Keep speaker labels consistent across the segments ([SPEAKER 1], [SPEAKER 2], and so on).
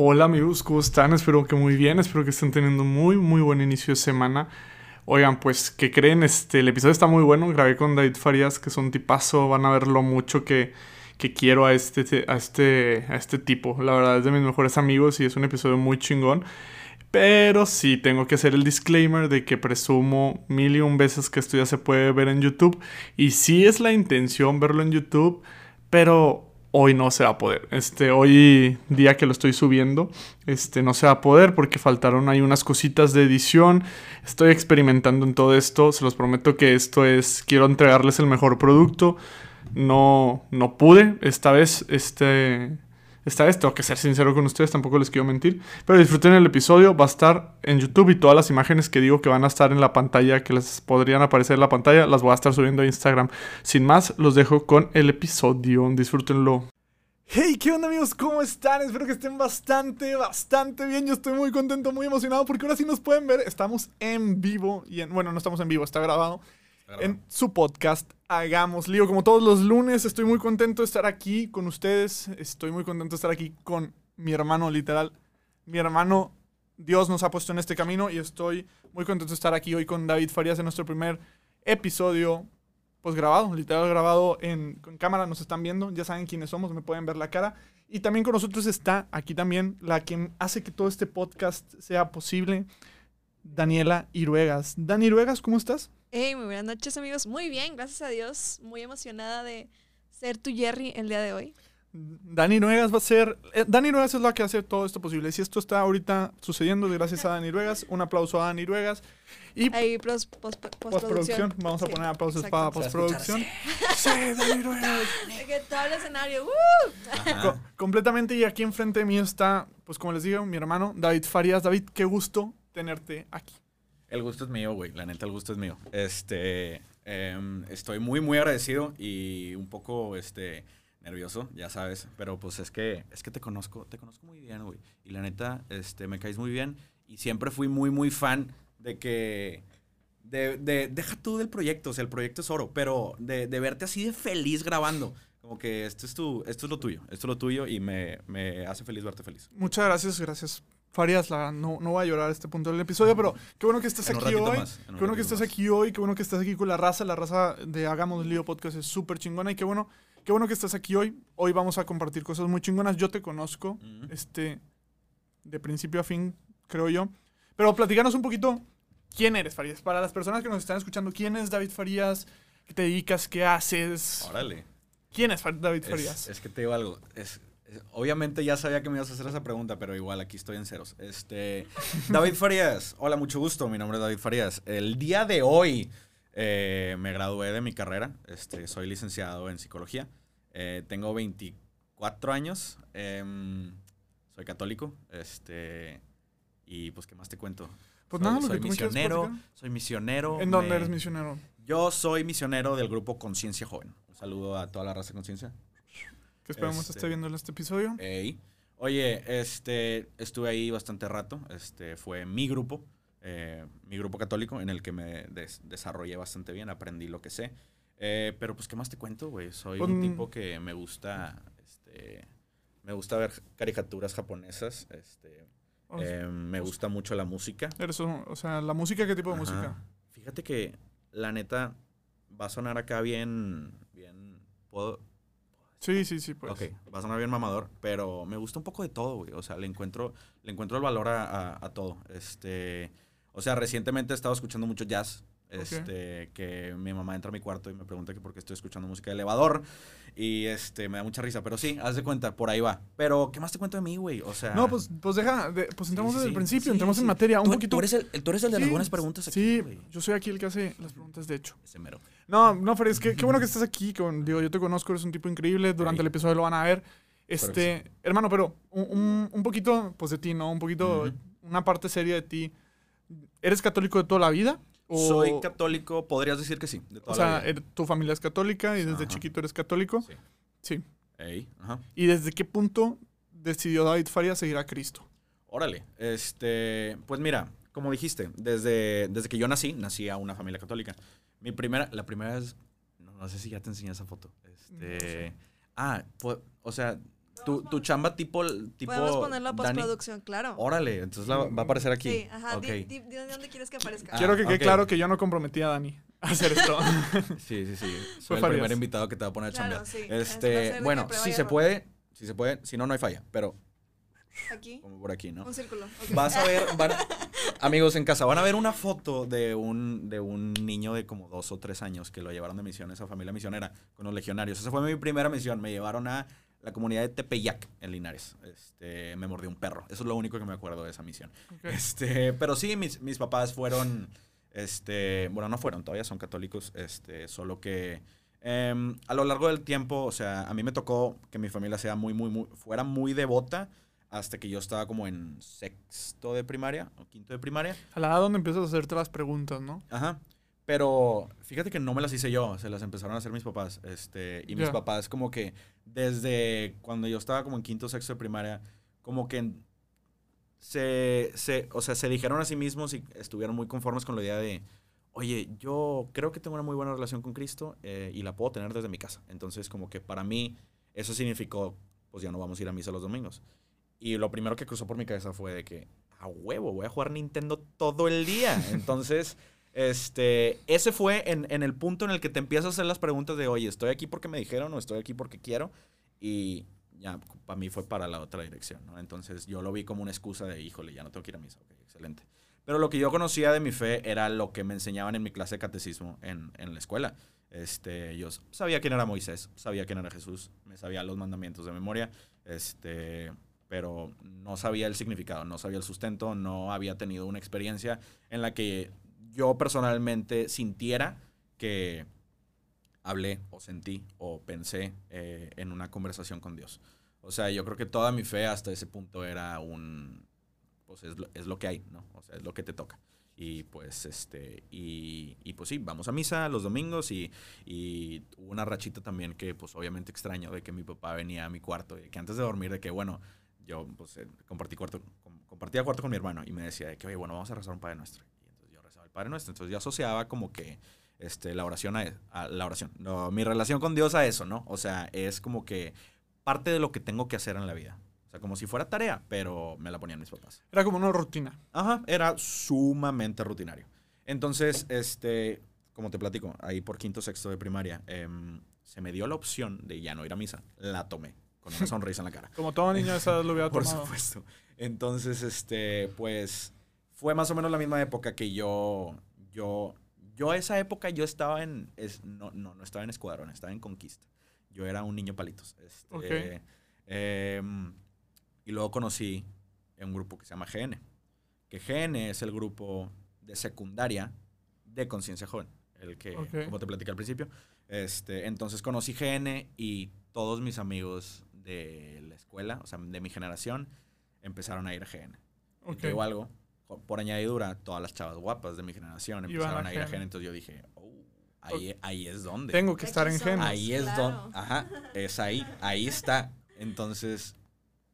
[SPEAKER 1] Hola amigos, ¿cómo están? Espero que muy bien, espero que estén teniendo muy muy buen inicio de semana. Oigan, pues, ¿qué creen? Este, el episodio está muy bueno, grabé con David Farías, que es un tipazo, van a ver lo mucho que, que quiero a este, a, este, a este tipo. La verdad es de mis mejores amigos y es un episodio muy chingón. Pero sí, tengo que hacer el disclaimer de que presumo mil y un veces que esto ya se puede ver en YouTube. Y sí es la intención verlo en YouTube, pero hoy no se va a poder. Este, hoy día que lo estoy subiendo, este, no se va a poder porque faltaron ahí unas cositas de edición. Estoy experimentando en todo esto. Se los prometo que esto es, quiero entregarles el mejor producto. No, no pude esta vez, este, esta vez tengo que ser sincero con ustedes, tampoco les quiero mentir. Pero disfruten el episodio, va a estar en YouTube y todas las imágenes que digo que van a estar en la pantalla, que les podrían aparecer en la pantalla, las voy a estar subiendo a Instagram. Sin más, los dejo con el episodio. Disfrútenlo. Hey, ¿qué onda amigos? ¿Cómo están? Espero que estén bastante, bastante bien. Yo estoy muy contento, muy emocionado porque ahora sí nos pueden ver. Estamos en vivo y en, bueno, no estamos en vivo, está grabado en su podcast Hagamos Lío. Como todos los lunes, estoy muy contento de estar aquí con ustedes. Estoy muy contento de estar aquí con mi hermano, literal. Mi hermano, Dios nos ha puesto en este camino y estoy muy contento de estar aquí hoy con David Farías en nuestro primer episodio, pues grabado, literal grabado en, con cámara. Nos están viendo, ya saben quiénes somos, me pueden ver la cara. Y también con nosotros está aquí también la que hace que todo este podcast sea posible, Daniela Iruegas. Dani Iruegas, ¿cómo estás?
[SPEAKER 2] Hey, muy buenas noches amigos. Muy bien, gracias a Dios. Muy emocionada de ser tu Jerry el día de hoy.
[SPEAKER 1] Dani Nuegas va a ser. Eh, Dani Nuegas es la que hace todo esto posible. Si esto está ahorita sucediendo, gracias a Dani Nuegas. Un aplauso a Dani Nuegas.
[SPEAKER 2] Y Ahí, postproducción.
[SPEAKER 1] Vamos a poner aplausos para postproducción. Sí, Dani Nuegas.
[SPEAKER 2] que todo el escenario.
[SPEAKER 1] completamente. Y aquí enfrente de mí está, pues como les digo, mi hermano David Farías. David, qué gusto tenerte aquí.
[SPEAKER 3] El gusto es mío, güey. La neta, el gusto es mío. Este, em, estoy muy, muy agradecido y un poco, este, nervioso, ya sabes. Pero pues es que, es que te conozco, te conozco muy bien, güey. Y la neta, este, me caes muy bien. Y siempre fui muy, muy fan de que, de, de deja tú del proyecto, o sea, el proyecto es oro, pero de, de verte así de feliz grabando como que esto es, tu, esto es lo tuyo, esto es lo tuyo y me, me hace feliz verte feliz.
[SPEAKER 1] Muchas gracias, gracias Farías, la, no, no voy a llorar a este punto del episodio, pero qué bueno que estás aquí hoy. qué bueno que estás aquí hoy, qué bueno que estás aquí con la raza. La raza de Hagamos Lío Podcast es súper chingona y qué bueno, qué bueno que estás aquí hoy. Hoy vamos a compartir cosas muy chingonas. Yo te conozco, este, de principio a fin, creo yo. Pero platícanos un poquito, ¿quién eres, Farías? Para las personas que nos están escuchando, ¿quién es David Farías? ¿Qué te dedicas? ¿Qué haces?
[SPEAKER 3] Órale.
[SPEAKER 1] ¿Quién es David Farías?
[SPEAKER 3] Es, que te digo algo, es, Obviamente ya sabía que me ibas a hacer esa pregunta, pero igual aquí estoy en ceros. Este, David Farías, hola, mucho gusto. Mi nombre es David Farías. El día de hoy eh, me gradué de mi carrera. Este, soy licenciado en psicología. Eh, tengo 24 años. Em, soy católico. Este, y pues, ¿qué más te cuento?
[SPEAKER 1] Pues nada,
[SPEAKER 3] soy misionero. Soy misionero.
[SPEAKER 1] ¿En dónde eres misionero?
[SPEAKER 3] Yo soy misionero del grupo Conciencia Joven. Un saludo a toda la raza de Conciencia.
[SPEAKER 1] Que esperamos esté viendo este episodio.
[SPEAKER 3] Oye, este, estuve ahí bastante rato. Este, fue mi grupo, eh, mi grupo católico, en el que me desarrollé bastante bien, aprendí lo que sé. Eh, pero pues, ¿qué más te cuento, güey? Soy un tipo que me gusta, este, me gusta ver caricaturas japonesas, este, eh, me pues gusta mucho la música.
[SPEAKER 1] o sea, ¿la música qué tipo de música?
[SPEAKER 3] Fíjate que, la neta, va a sonar acá bien, bien, puedo,
[SPEAKER 1] Sí, sí, sí, pues.
[SPEAKER 3] Ok, va a sonar bien mamador, pero me gusta un poco de todo, güey. O sea, le encuentro, le encuentro el valor a, a, todo. Este, o sea, recientemente he estado escuchando mucho jazz. Este, que mi mamá entra a mi cuarto y me pregunta que por qué estoy escuchando música de elevador. Y este, me da mucha risa. Pero sí, haz de cuenta, por ahí va. Pero, ¿qué más te cuento de mí, güey? O sea.
[SPEAKER 1] No, pues, pues deja, pues entramos desde el principio, entramos en materia. Un poquito.
[SPEAKER 3] Tú eres, el, tú eres el de las buenas preguntas aquí.
[SPEAKER 1] Sí, yo soy aquí el que hace las preguntas, de hecho. Ese mero. No, no, Fer, es que qué bueno que estás aquí. Con, digo, yo te conozco, eres un tipo increíble. Durante el episodio lo van a ver. Este, hermano, pero un, un, poquito, pues de ti, ¿no? Un poquito, una parte seria de ti. ¿Eres católico de toda la vida?
[SPEAKER 3] Soy católico, podrías decir que sí.
[SPEAKER 1] De toda o sea, er, tu familia es católica y desde chiquito eres católico. Sí. Sí.
[SPEAKER 3] Ey, ajá.
[SPEAKER 1] ¿Y desde qué punto decidió David Farías seguir a Cristo?
[SPEAKER 3] Órale, este, pues mira, como dijiste, desde, desde que yo nací, nací a una familia católica. Mi primera, la primera vez, no, sé si ya te enseñé esa foto. Este, Ah, pues, o sea, Tu, tu chamba tipo, tipo
[SPEAKER 2] Podemos ponerlo a
[SPEAKER 3] Dani.
[SPEAKER 2] postproducción, claro.
[SPEAKER 3] Órale, entonces la- va a aparecer aquí.
[SPEAKER 2] Sí, ajá. Di, di- di dónde quieres que aparezca.
[SPEAKER 3] Ah,
[SPEAKER 1] Quiero que quede
[SPEAKER 3] ok.
[SPEAKER 1] claro que yo no comprometí a Dani a hacer esto.
[SPEAKER 3] Sí, sí, sí.
[SPEAKER 1] Fue
[SPEAKER 3] Soy el
[SPEAKER 1] Farías.
[SPEAKER 3] primer invitado que te va a poner a
[SPEAKER 2] Claro,
[SPEAKER 3] chambear.
[SPEAKER 2] sí.
[SPEAKER 3] Este, bueno, si se puede, si se puede, si no, no hay falla, pero
[SPEAKER 2] Aquí.
[SPEAKER 3] como por aquí, ¿no?
[SPEAKER 2] Un círculo.
[SPEAKER 3] Vas a ver, van- amigos en casa, van a ver una foto de un, de un niño de como dos o tres años que lo llevaron de misiones a familia misionera con los legionarios. Esa fue mi primera misión. Me llevaron a la comunidad de Tepeyac en Linares. Este, me mordió un perro. Eso es lo único que me acuerdo de esa misión. Este, pero sí, mis, mis papás fueron, este, bueno, no fueron, todavía son católicos, este, solo que em, a lo largo del tiempo, o sea, a mí me tocó que mi familia sea muy, muy, muy, fuera muy devota hasta que yo estaba como en sexto de primaria o quinto de primaria.
[SPEAKER 1] A la edad donde empiezas a hacerte las preguntas, ¿no?
[SPEAKER 3] Ajá. Pero fíjate que no me las hice yo, se las empezaron a hacer mis papás. Este, y mis papás como que desde cuando yo estaba como en quinto sexto de primaria, como que se, se, o sea, se dijeron a sí mismos y estuvieron muy conformes con la idea de, oye, yo creo que tengo una muy buena relación con Cristo eh, y la puedo tener desde mi casa. Entonces como que para mí eso significó, pues ya no vamos a ir a misa los domingos. Y lo primero que cruzó por mi cabeza fue de que, a huevo, voy a jugar Nintendo todo el día. Entonces... Este, ese fue en, en el punto en el que te empiezas a hacer las preguntas de, oye, ¿estoy aquí porque me dijeron o estoy aquí porque quiero? Y ya, para mí fue para la otra dirección, ¿no? Entonces yo lo vi como una excusa de, híjole, ya no tengo que ir a misa. Ok, excelente. Pero lo que yo conocía de mi fe era lo que me enseñaban en mi clase de catecismo en, en la escuela. Este, yo sabía quién era Moisés, sabía quién era Jesús, me sabía los mandamientos de memoria, este, pero no sabía el significado, no sabía el sustento, no había tenido una experiencia en la que yo personalmente sintiera que hablé o sentí o pensé eh, en una conversación con Dios. O sea, yo creo que toda mi fe hasta ese punto era un, pues es lo, es lo que hay, ¿no? O sea, es lo que te toca. Y pues, este, y, y pues sí, vamos a misa los domingos y, y hubo una rachita también que pues obviamente extraño de que mi papá venía a mi cuarto y que antes de dormir de que, bueno, yo pues eh, compartí cuarto, com- compartía cuarto con mi hermano y me decía de que, oye, bueno, vamos a rezar un Padre Nuestro. El Padre Nuestro. Entonces yo asociaba como que este, la oración a, a la oración. No, mi relación con Dios a eso, ¿no? O sea, es como que parte de lo que tengo que hacer en la vida. O sea, como si fuera tarea, pero me la ponían mis papás.
[SPEAKER 1] Era como una rutina.
[SPEAKER 3] Ajá, era sumamente rutinario. Entonces, este, como te platico, ahí por quinto, sexto de primaria, em, se me dio la opción de ya no ir a misa. La tomé, con una sonrisa en la cara.
[SPEAKER 1] Como todo niño esa edad lo
[SPEAKER 3] Por
[SPEAKER 1] tomado.
[SPEAKER 3] supuesto. Entonces, este, pues, fue más o menos la misma época que yo, yo, yo a esa época yo estaba en, es, no, no, no estaba en escuadrón, estaba en conquista. Yo era un niño palitos. Este, em, y luego conocí un grupo que se llama GN. Que GN es el grupo de secundaria de conciencia joven. El que, como te platicé al principio. Este, entonces conocí GN y todos mis amigos de la escuela, o sea, de mi generación, empezaron a ir a GN. Y
[SPEAKER 1] Ok.
[SPEAKER 3] te digo algo, por- por añadidura, todas las chavas guapas de mi generación empezaron
[SPEAKER 1] a
[SPEAKER 3] a ir a.
[SPEAKER 1] GN.
[SPEAKER 3] Entonces yo dije, oh, ahí, ahí es donde.
[SPEAKER 1] Tengo que estar en
[SPEAKER 2] somos.
[SPEAKER 3] Ahí es
[SPEAKER 2] Claro.
[SPEAKER 3] donde. Ajá, es ahí. Ahí está. Entonces,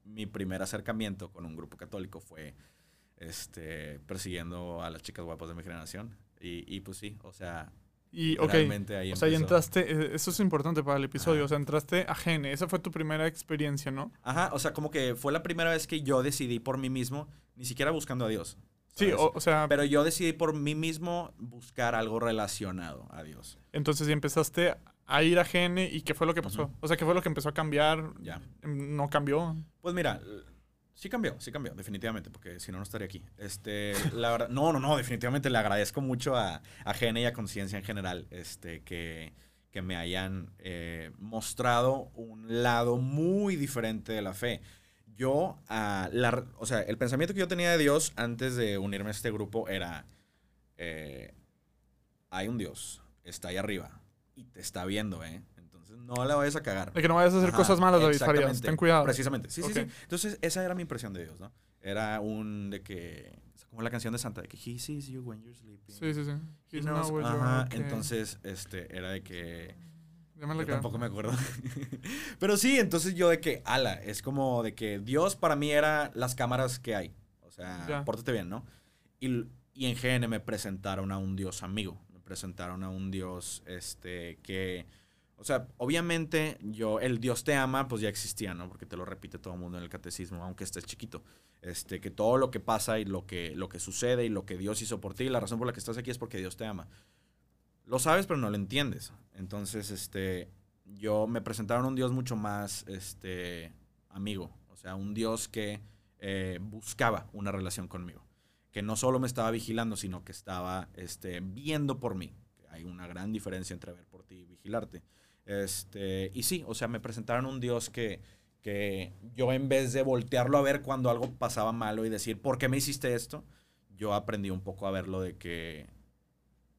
[SPEAKER 3] mi primer acercamiento con un grupo católico fue este, persiguiendo a las chicas guapas de mi generación. Y, y pues sí, o sea,
[SPEAKER 1] Y, ok.
[SPEAKER 3] realmente ahí
[SPEAKER 1] O sea, y
[SPEAKER 3] empezó.
[SPEAKER 1] entraste, eh, eso es importante para el episodio,
[SPEAKER 3] Ajá.
[SPEAKER 1] o sea, entraste a Gene, esa fue tu primera experiencia, ¿no?
[SPEAKER 3] Ajá, o sea, como que fue la primera vez que yo decidí por mí mismo, ni siquiera buscando a Dios.
[SPEAKER 1] Sí, o, o sea,
[SPEAKER 3] Pero yo decidí por mí mismo buscar algo relacionado a Dios.
[SPEAKER 1] entonces ya empezaste a ir a Gene y ¿qué fue lo que pasó? O sea, ¿qué fue lo que empezó a cambiar?
[SPEAKER 3] Ya.
[SPEAKER 1] ¿No cambió?
[SPEAKER 3] Pues mira, sí cambió, sí cambió, definitivamente, porque si no, no estaría aquí. Este, la verdad, no, no, no, definitivamente le agradezco mucho a, a GN y a Conciencia en general, este, que, que me hayan eh, mostrado un lado muy diferente de la fe. Yo, ah, la, o sea, el pensamiento que yo tenía de Dios antes de unirme a este grupo era, eh, hay un Dios, está ahí arriba y te está viendo, ¿eh? No la vayas a cagar.
[SPEAKER 1] De que no vayas a hacer
[SPEAKER 3] Ajá,
[SPEAKER 1] cosas malas, David Farías. Ten cuidado.
[SPEAKER 3] Precisamente, sí, sí, sí. Entonces, esa era mi impresión de Dios, ¿no? Era un de que, como la canción de Santa, de que He sees you when you're sleeping.
[SPEAKER 1] Sí, sí, sí.
[SPEAKER 3] He knows- Ajá, entonces, este, era de que, yo tampoco me acuerdo. Pero sí, entonces yo de que, ala, es como de que Dios para mí era las cámaras que hay. O sea, pórtate bien, ¿no? Y, y en GN me presentaron a un Dios amigo. Me presentaron a un Dios, este, que O sea, obviamente yo, el Dios te ama, pues ya existía, ¿no? Porque te lo repite todo el mundo en el catecismo, aunque estés chiquito. Este, que todo lo que pasa y lo que, lo que sucede y lo que Dios hizo por ti, la razón por la que estás aquí es porque Dios te ama. Lo sabes, pero no lo entiendes. Entonces, este, yo me presentaron un Dios mucho más, este, amigo. O sea, un Dios que eh, buscaba una relación conmigo. Que no solo me estaba vigilando, sino que estaba, este, viendo por mí. Hay una gran diferencia entre ver por ti y vigilarte. Este, y sí, o sea, me presentaron un Dios que, que yo en vez de voltearlo a ver cuando algo pasaba malo y decir, ¿por qué me hiciste esto? Yo aprendí un poco a verlo de que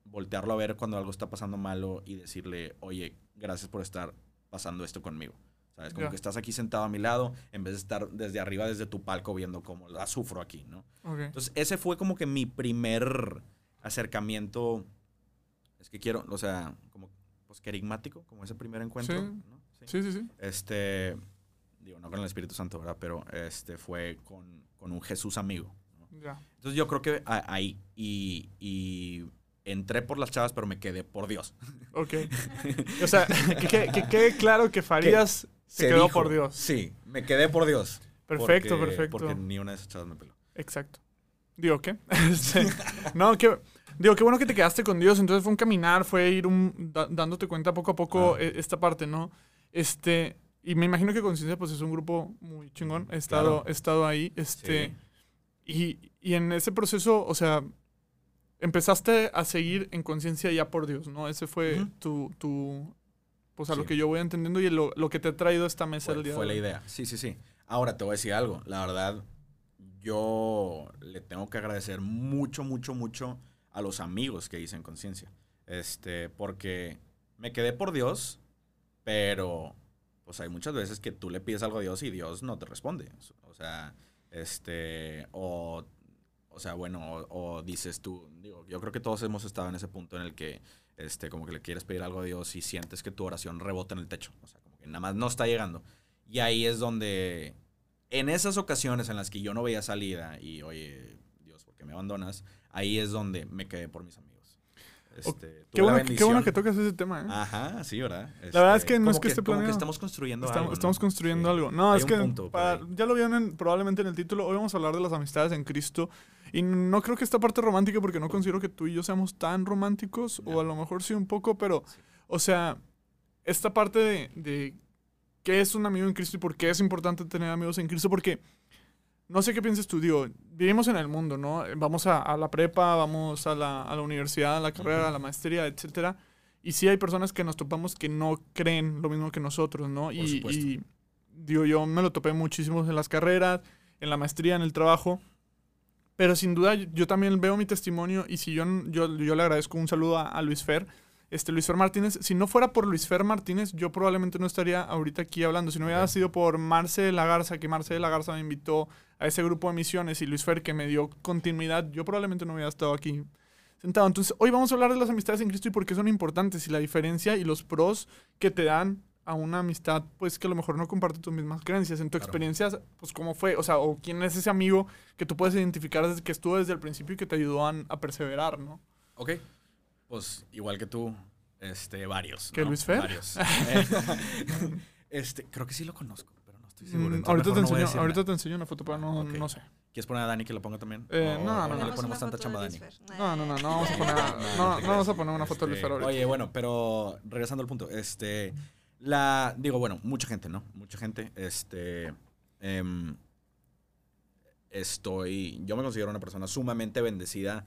[SPEAKER 3] voltearlo a ver cuando algo está pasando malo y decirle, oye, gracias por estar pasando esto conmigo. ¿Sabes? Como que estás aquí sentado a mi lado en vez de estar desde arriba, desde tu palco, viendo cómo la sufro aquí, ¿no? Entonces, ese fue como que mi primer acercamiento. Es que quiero, o sea, como pues, querigmático, como ese primer encuentro.
[SPEAKER 1] Sí.
[SPEAKER 3] ¿no? Sí.
[SPEAKER 1] Sí, sí, sí.
[SPEAKER 3] Este, digo, no con el Espíritu Santo, ¿verdad? Pero este fue con, con un Jesús amigo. ¿no?
[SPEAKER 1] Ya.
[SPEAKER 3] Entonces, yo creo que ahí. Y, y entré por las chavas, pero me quedé por Dios.
[SPEAKER 1] Ok. O sea, que, que- que quede claro que Farías se, quedó
[SPEAKER 3] dijo.
[SPEAKER 1] por Dios.
[SPEAKER 3] Sí, me quedé por Dios.
[SPEAKER 1] Perfecto,
[SPEAKER 3] Porque-
[SPEAKER 1] perfecto.
[SPEAKER 3] Porque ni una de esas chavas me peló.
[SPEAKER 1] Exacto. Digo, ¿qué? Este, no, que, digo, qué bueno que te quedaste con Dios. Entonces fue un caminar, fue ir un, da- dándote cuenta poco a poco
[SPEAKER 3] Ah.
[SPEAKER 1] eh, esta parte, ¿no? Este, y me imagino que Conciencia pues es un grupo muy chingón. He estado,
[SPEAKER 3] Claro.
[SPEAKER 1] he estado ahí. Este,
[SPEAKER 3] Sí.
[SPEAKER 1] y, y en ese proceso, o sea, empezaste a seguir en conciencia ya por Dios, ¿no? Ese fue
[SPEAKER 3] Ujú.
[SPEAKER 1] tu, tu, pues a lo
[SPEAKER 3] Sí.
[SPEAKER 1] que yo voy entendiendo y lo, lo que te ha traído esta mesa
[SPEAKER 3] Fue,
[SPEAKER 1] el día
[SPEAKER 3] fue
[SPEAKER 1] de
[SPEAKER 3] la
[SPEAKER 1] hoy.
[SPEAKER 3] idea. Sí, sí, sí. Ahora te voy a decir algo. La verdad, yo le tengo que agradecer mucho, mucho, mucho a los amigos que hice en conciencia. Este, porque me quedé por Dios, pero pues hay muchas veces que tú le pides algo a Dios y Dios no te responde. O sea, este, o, o sea, bueno, o, dices tú, digo, yo creo que todos hemos estado en ese punto en el que, este, como que le quieres pedir algo a Dios y sientes que tu oración rebota en el techo. O sea, nada más no está llegando. Y ahí es donde, en esas ocasiones en las que yo no veía salida y, oye, Dios, ¿por qué me abandonas? Ahí es donde me quedé por mis amigos. Este,
[SPEAKER 1] Qué bueno, que- qué bueno que
[SPEAKER 3] bendición-
[SPEAKER 1] tocas ese tema, ¿eh?
[SPEAKER 3] Ajá, sí, ¿verdad?
[SPEAKER 1] La verdad es que no es que esté
[SPEAKER 3] como
[SPEAKER 1] planeado.
[SPEAKER 3] estamos construyendo
[SPEAKER 1] Estamos,
[SPEAKER 3] algo, ¿no?
[SPEAKER 1] estamos construyendo
[SPEAKER 3] Sí.
[SPEAKER 1] algo. No,
[SPEAKER 3] Hay
[SPEAKER 1] es que para- ya lo vieron en- probablemente en el título. Hoy vamos a hablar de las amistades en Cristo. Y no creo que esta parte romántica, porque no considero que tú y yo seamos tan románticos, o a lo mejor sí un poco, pero,
[SPEAKER 3] Sí.
[SPEAKER 1] o sea, esta parte de, de qué es un amigo en Cristo y por qué es importante tener amigos en Cristo, porque no sé qué piensas tú, digo, vivimos en el mundo, ¿no? Vamos a, a la prepa, vamos a la, a la universidad, a la carrera, a la maestría, etcétera. Y sí hay personas que nos topamos que no creen lo mismo que nosotros, ¿no? y,
[SPEAKER 3] supuesto.
[SPEAKER 1] y, digo, yo me lo topé muchísimo en las carreras, en la maestría, en el trabajo. Pero sin duda yo, yo también veo mi testimonio y si yo, yo, yo le agradezco un saludo a, a Luis Fer, este Luis Fer Martínez. Si no fuera por Luis Fer Martínez, yo probablemente no estaría ahorita aquí hablando. Si no hubiera sido por Marce de la Garza, que Marce de la Garza me invitó a ese grupo de misiones y Luis Fer que me dio continuidad, yo probablemente no hubiera estado aquí sentado. Entonces, hoy vamos a hablar de las amistades en Cristo y por qué son importantes y la diferencia y los pros que te dan a una amistad, pues que a lo mejor no comparte tus mismas creencias. En tu
[SPEAKER 3] Claro.
[SPEAKER 1] experiencia, pues cómo fue, o sea, o quién es ese amigo que tú puedes identificar desde que estuvo desde el principio y que te ayudó a, a perseverar, ¿no?
[SPEAKER 3] Ok. Pues igual que tú, este, varios.
[SPEAKER 1] ¿Que
[SPEAKER 3] ¿no?
[SPEAKER 1] Luis Fer?
[SPEAKER 3] Varios. Eh, este, creo que sí lo conozco, pero no estoy seguro.
[SPEAKER 1] Mm, ahorita, te
[SPEAKER 3] no
[SPEAKER 1] enseño, ahorita te enseño una foto, pero no, no sé.
[SPEAKER 3] ¿Quieres poner a Dani que lo ponga también?
[SPEAKER 1] Eh,
[SPEAKER 3] O-
[SPEAKER 1] no,
[SPEAKER 3] o
[SPEAKER 1] no,
[SPEAKER 3] le
[SPEAKER 1] no.
[SPEAKER 2] Ponemos
[SPEAKER 3] tanta chamba a Dani.
[SPEAKER 2] Fer.
[SPEAKER 1] No, no, no, no vamos a poner, no, no vamos a poner una foto de Luis Fer
[SPEAKER 3] Este,
[SPEAKER 1] ahorita.
[SPEAKER 3] Oye, bueno, pero regresando al punto, este, la, digo, bueno, mucha gente, ¿no? Mucha gente, este, em, estoy, yo me considero una persona sumamente bendecida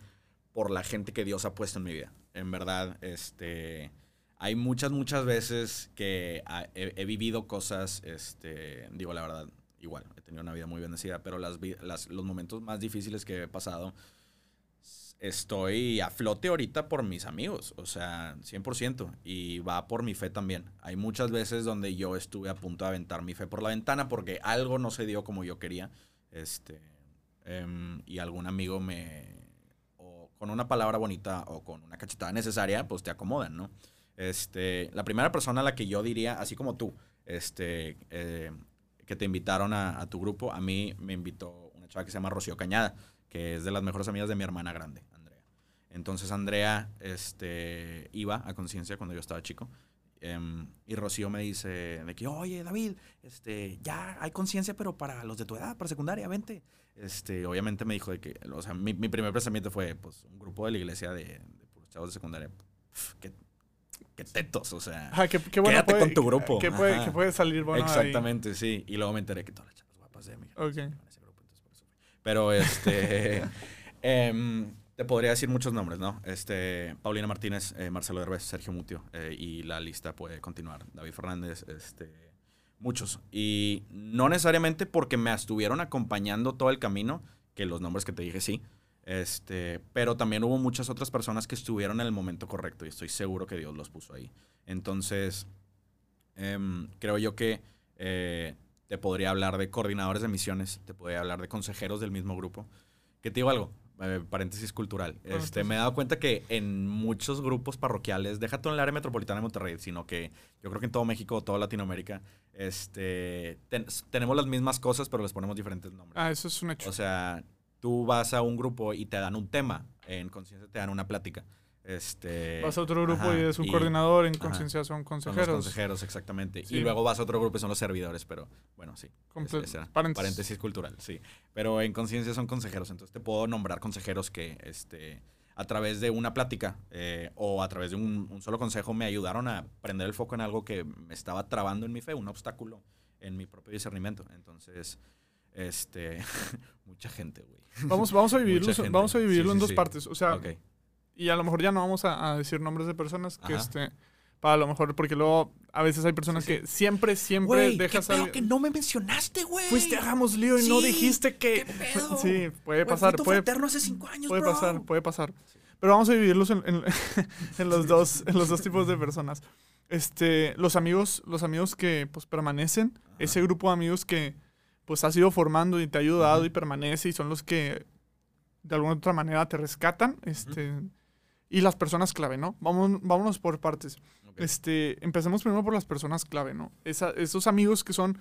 [SPEAKER 3] por la gente que Dios ha puesto en mi vida. En verdad, este, hay muchas, muchas veces que he, vivido cosas, este, digo, la verdad, igual, he tenido una vida muy bendecida, pero las, las- los momentos más difíciles que he pasado, estoy a flote ahorita por mis amigos, o sea, 100%, y va por mi fe también. Hay muchas veces donde yo estuve a punto de aventar mi fe por la ventana porque algo no se dio como yo quería, este, em, y algún amigo me, con una palabra bonita o con una cachetada necesaria, pues te acomodan, ¿no? Este, la primera persona a la que yo diría, así como tú, este, eh, que te invitaron a, tu grupo, a mí me invitó una chava que se llama Rocío Cañada, que es de las mejores amigas de mi hermana grande, Andrea. Entonces Andrea este, iba a conciencia cuando yo estaba chico em, y Rocío me dice de que, oye, David, este, ya hay conciencia, pero para los de tu edad, para secundaria, vente. Este, obviamente me dijo de que, o sea, mi, mi primer pensamiento fue, pues, un grupo de la iglesia de, de puros chavos de secundaria. Pf, qué, qué tetos, o sea.
[SPEAKER 1] Ajá, qué, qué bueno
[SPEAKER 3] Quédate
[SPEAKER 1] puede-
[SPEAKER 3] con tu grupo.
[SPEAKER 1] Que puede, que puede salir bueno ahí.
[SPEAKER 3] Exactamente, sí. Y luego me enteré que todas las chavas guapas de mi. Pero este. em, te podría decir muchos nombres, ¿no? Este, Paulina Martínez, eh, Marcelo Derbez, Sergio Mutio, eh, y la lista puede continuar. David Fernández, este, muchos. Y no necesariamente porque me estuvieron acompañando todo el camino, que los nombres que te dije sí. Este, pero también hubo muchas otras personas que estuvieron en el momento correcto y estoy seguro que Dios los puso ahí. Entonces, em, creo yo que eh, te podría hablar de coordinadores de misiones, te podría hablar de consejeros del mismo grupo. Que te digo algo, eh, paréntesis cultural. Este, me he dado cuenta que en muchos grupos parroquiales, deja todo en el área metropolitana de Monterrey, sino que yo creo que en todo México, toda Latinoamérica, este, ten- tenemos las mismas cosas, pero les ponemos diferentes nombres.
[SPEAKER 1] Ah, eso es un hecho.
[SPEAKER 3] O sea, tú vas a un grupo y te dan un tema, en conciencia te dan una plática. Este,
[SPEAKER 1] Vas a otro grupo
[SPEAKER 3] ajá,
[SPEAKER 1] y es un
[SPEAKER 3] y
[SPEAKER 1] coordinador, en conciencia son
[SPEAKER 3] Son los
[SPEAKER 1] consejeros.
[SPEAKER 3] consejeros, exactamente.
[SPEAKER 1] Sí.
[SPEAKER 3] Y luego vas a otro grupo y son los servidores, pero bueno, sí.
[SPEAKER 1] Comple-
[SPEAKER 3] era.
[SPEAKER 1] paréntesis.
[SPEAKER 3] Paréntesis cultural, sí. Pero en conciencia son consejeros, entonces te puedo nombrar consejeros que este, a través de una plática eh, o a través de un, un solo consejo me ayudaron a prender el foco en algo que me estaba trabando en mi fe, un obstáculo en mi propio discernimiento. Entonces, este, mucha gente, güey.
[SPEAKER 1] Vamos, vamos a
[SPEAKER 3] gente.
[SPEAKER 1] vamos a dividirlo
[SPEAKER 3] Sí,
[SPEAKER 1] en
[SPEAKER 3] sí,
[SPEAKER 1] dos partes. O sea. Y a lo mejor ya no vamos a, a decir nombres de personas que
[SPEAKER 3] Ajá.
[SPEAKER 1] este para lo mejor porque luego a veces hay personas
[SPEAKER 3] Sí, sí.
[SPEAKER 1] que siempre siempre
[SPEAKER 3] qué
[SPEAKER 1] dejas
[SPEAKER 3] pedo
[SPEAKER 1] al-
[SPEAKER 3] que no me mencionaste, güey.
[SPEAKER 1] fuiste hagamos lío y no
[SPEAKER 3] Sí,
[SPEAKER 1] dijiste que
[SPEAKER 3] ¿qué pedo?
[SPEAKER 1] sí puede pasar
[SPEAKER 3] tu
[SPEAKER 1] puede,
[SPEAKER 3] hace cinco años,
[SPEAKER 1] puede
[SPEAKER 3] bro.
[SPEAKER 1] pasar puede pasar pero vamos a dividirlos en, en- en los dos en los dos tipos de personas este los amigos los amigos que pues permanecen
[SPEAKER 3] Ajá.
[SPEAKER 1] ese grupo de amigos que pues has ido formando y te ha ayudado
[SPEAKER 3] Ujú.
[SPEAKER 1] y permanece y son los que de alguna otra manera te rescatan este y las personas clave no vamos vámonos por partes
[SPEAKER 3] Ok.
[SPEAKER 1] este, empecemos primero por las personas clave, ¿no? Esa- esos amigos que son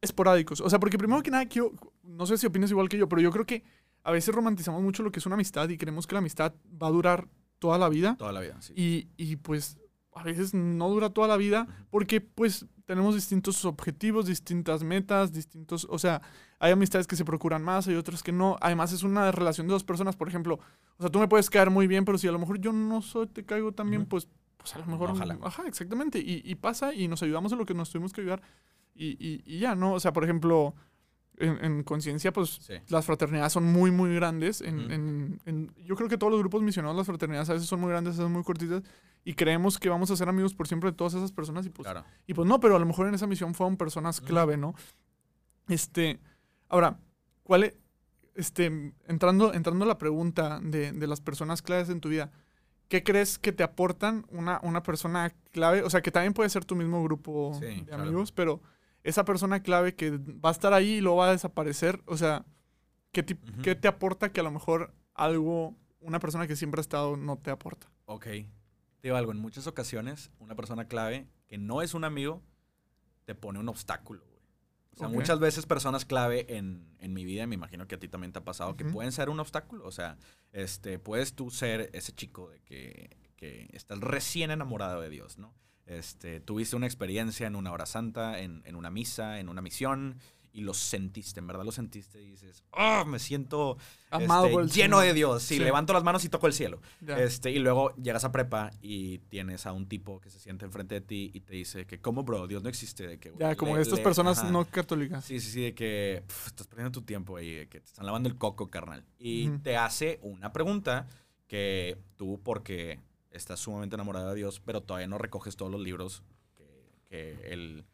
[SPEAKER 1] esporádicos. O sea, porque primero que nada, quiero, no sé si opinas igual que yo, pero yo creo que a veces romantizamos mucho lo que es una amistad y creemos que la amistad va a durar toda la vida.
[SPEAKER 3] Toda la vida, sí.
[SPEAKER 1] Y, y, pues a veces no dura toda la vida porque pues tenemos distintos objetivos, distintas metas, distintos, o sea, hay amistades que se procuran más, hay otras que no. Además es una relación de dos personas, por ejemplo, o sea, tú me puedes caer muy bien, pero si a lo mejor yo no soy, te caigo tan bien,
[SPEAKER 3] Ujú.
[SPEAKER 1] pues, pues a lo mejor...
[SPEAKER 3] Ojalá.
[SPEAKER 1] Ajá, exactamente. Y, y pasa y nos ayudamos en lo que nos tuvimos que ayudar y, y, y ya, ¿no? O sea, por ejemplo, en, en conciencia, pues
[SPEAKER 3] Sí.
[SPEAKER 1] las fraternidades son muy, muy grandes. En,
[SPEAKER 3] Ujú.
[SPEAKER 1] en- en- yo creo que todos los grupos misionados, las fraternidades a veces son muy grandes, a veces muy cortitas. Y creemos que vamos a ser amigos por siempre de todas esas personas. Y pues,
[SPEAKER 3] Claro.
[SPEAKER 1] y pues no, pero a lo mejor en esa misión fueron personas clave, ¿no? Este, ahora, ¿cuál es, este, entrando, entrando a la pregunta de, de las personas claves en tu vida, ¿qué crees que te aportan una, una persona clave? O sea, que también puede ser tu mismo grupo
[SPEAKER 3] Sí,
[SPEAKER 1] de
[SPEAKER 3] claro.
[SPEAKER 1] amigos, pero esa persona clave que va a estar ahí y luego va a desaparecer, o sea, ¿qué,
[SPEAKER 3] Ujú.
[SPEAKER 1] qué te aporta que a lo mejor algo, una persona que siempre ha estado no te aporta?
[SPEAKER 3] Ok. Te digo algo, en muchas ocasiones, una persona clave que no es un amigo te pone un obstáculo, güey. O sea, muchas veces personas clave en, en mi vida, me imagino que a ti también te ha pasado, que
[SPEAKER 1] Ujú.
[SPEAKER 3] pueden ser un obstáculo. O sea, este, puedes tú ser ese chico de que, que estás recién enamorado de Dios, ¿no? Este, tuviste una experiencia en una hora santa, en, en una misa, en una misión, y lo sentiste, en verdad lo sentiste y dices, ¡ah! me siento
[SPEAKER 1] Amado
[SPEAKER 3] este,
[SPEAKER 1] por el
[SPEAKER 3] lleno
[SPEAKER 1] Señor".
[SPEAKER 3] de Dios. Sí,
[SPEAKER 1] Sí.
[SPEAKER 3] levanto las manos y toco el cielo.
[SPEAKER 1] Ya.
[SPEAKER 3] Este, y luego llegas a prepa y tienes a un tipo que se siente enfrente de ti y te dice que, ¿cómo, bro? Dios no existe. De que,
[SPEAKER 1] ya, como estas
[SPEAKER 3] le-
[SPEAKER 1] personas
[SPEAKER 3] ajá.
[SPEAKER 1] no católicas.
[SPEAKER 3] Sí, sí, sí, de que pf, estás perdiendo tu tiempo y de que te están lavando el coco, carnal. Y te hace una pregunta que tú, porque estás sumamente enamorado de Dios, pero todavía no recoges todos los libros que, que el,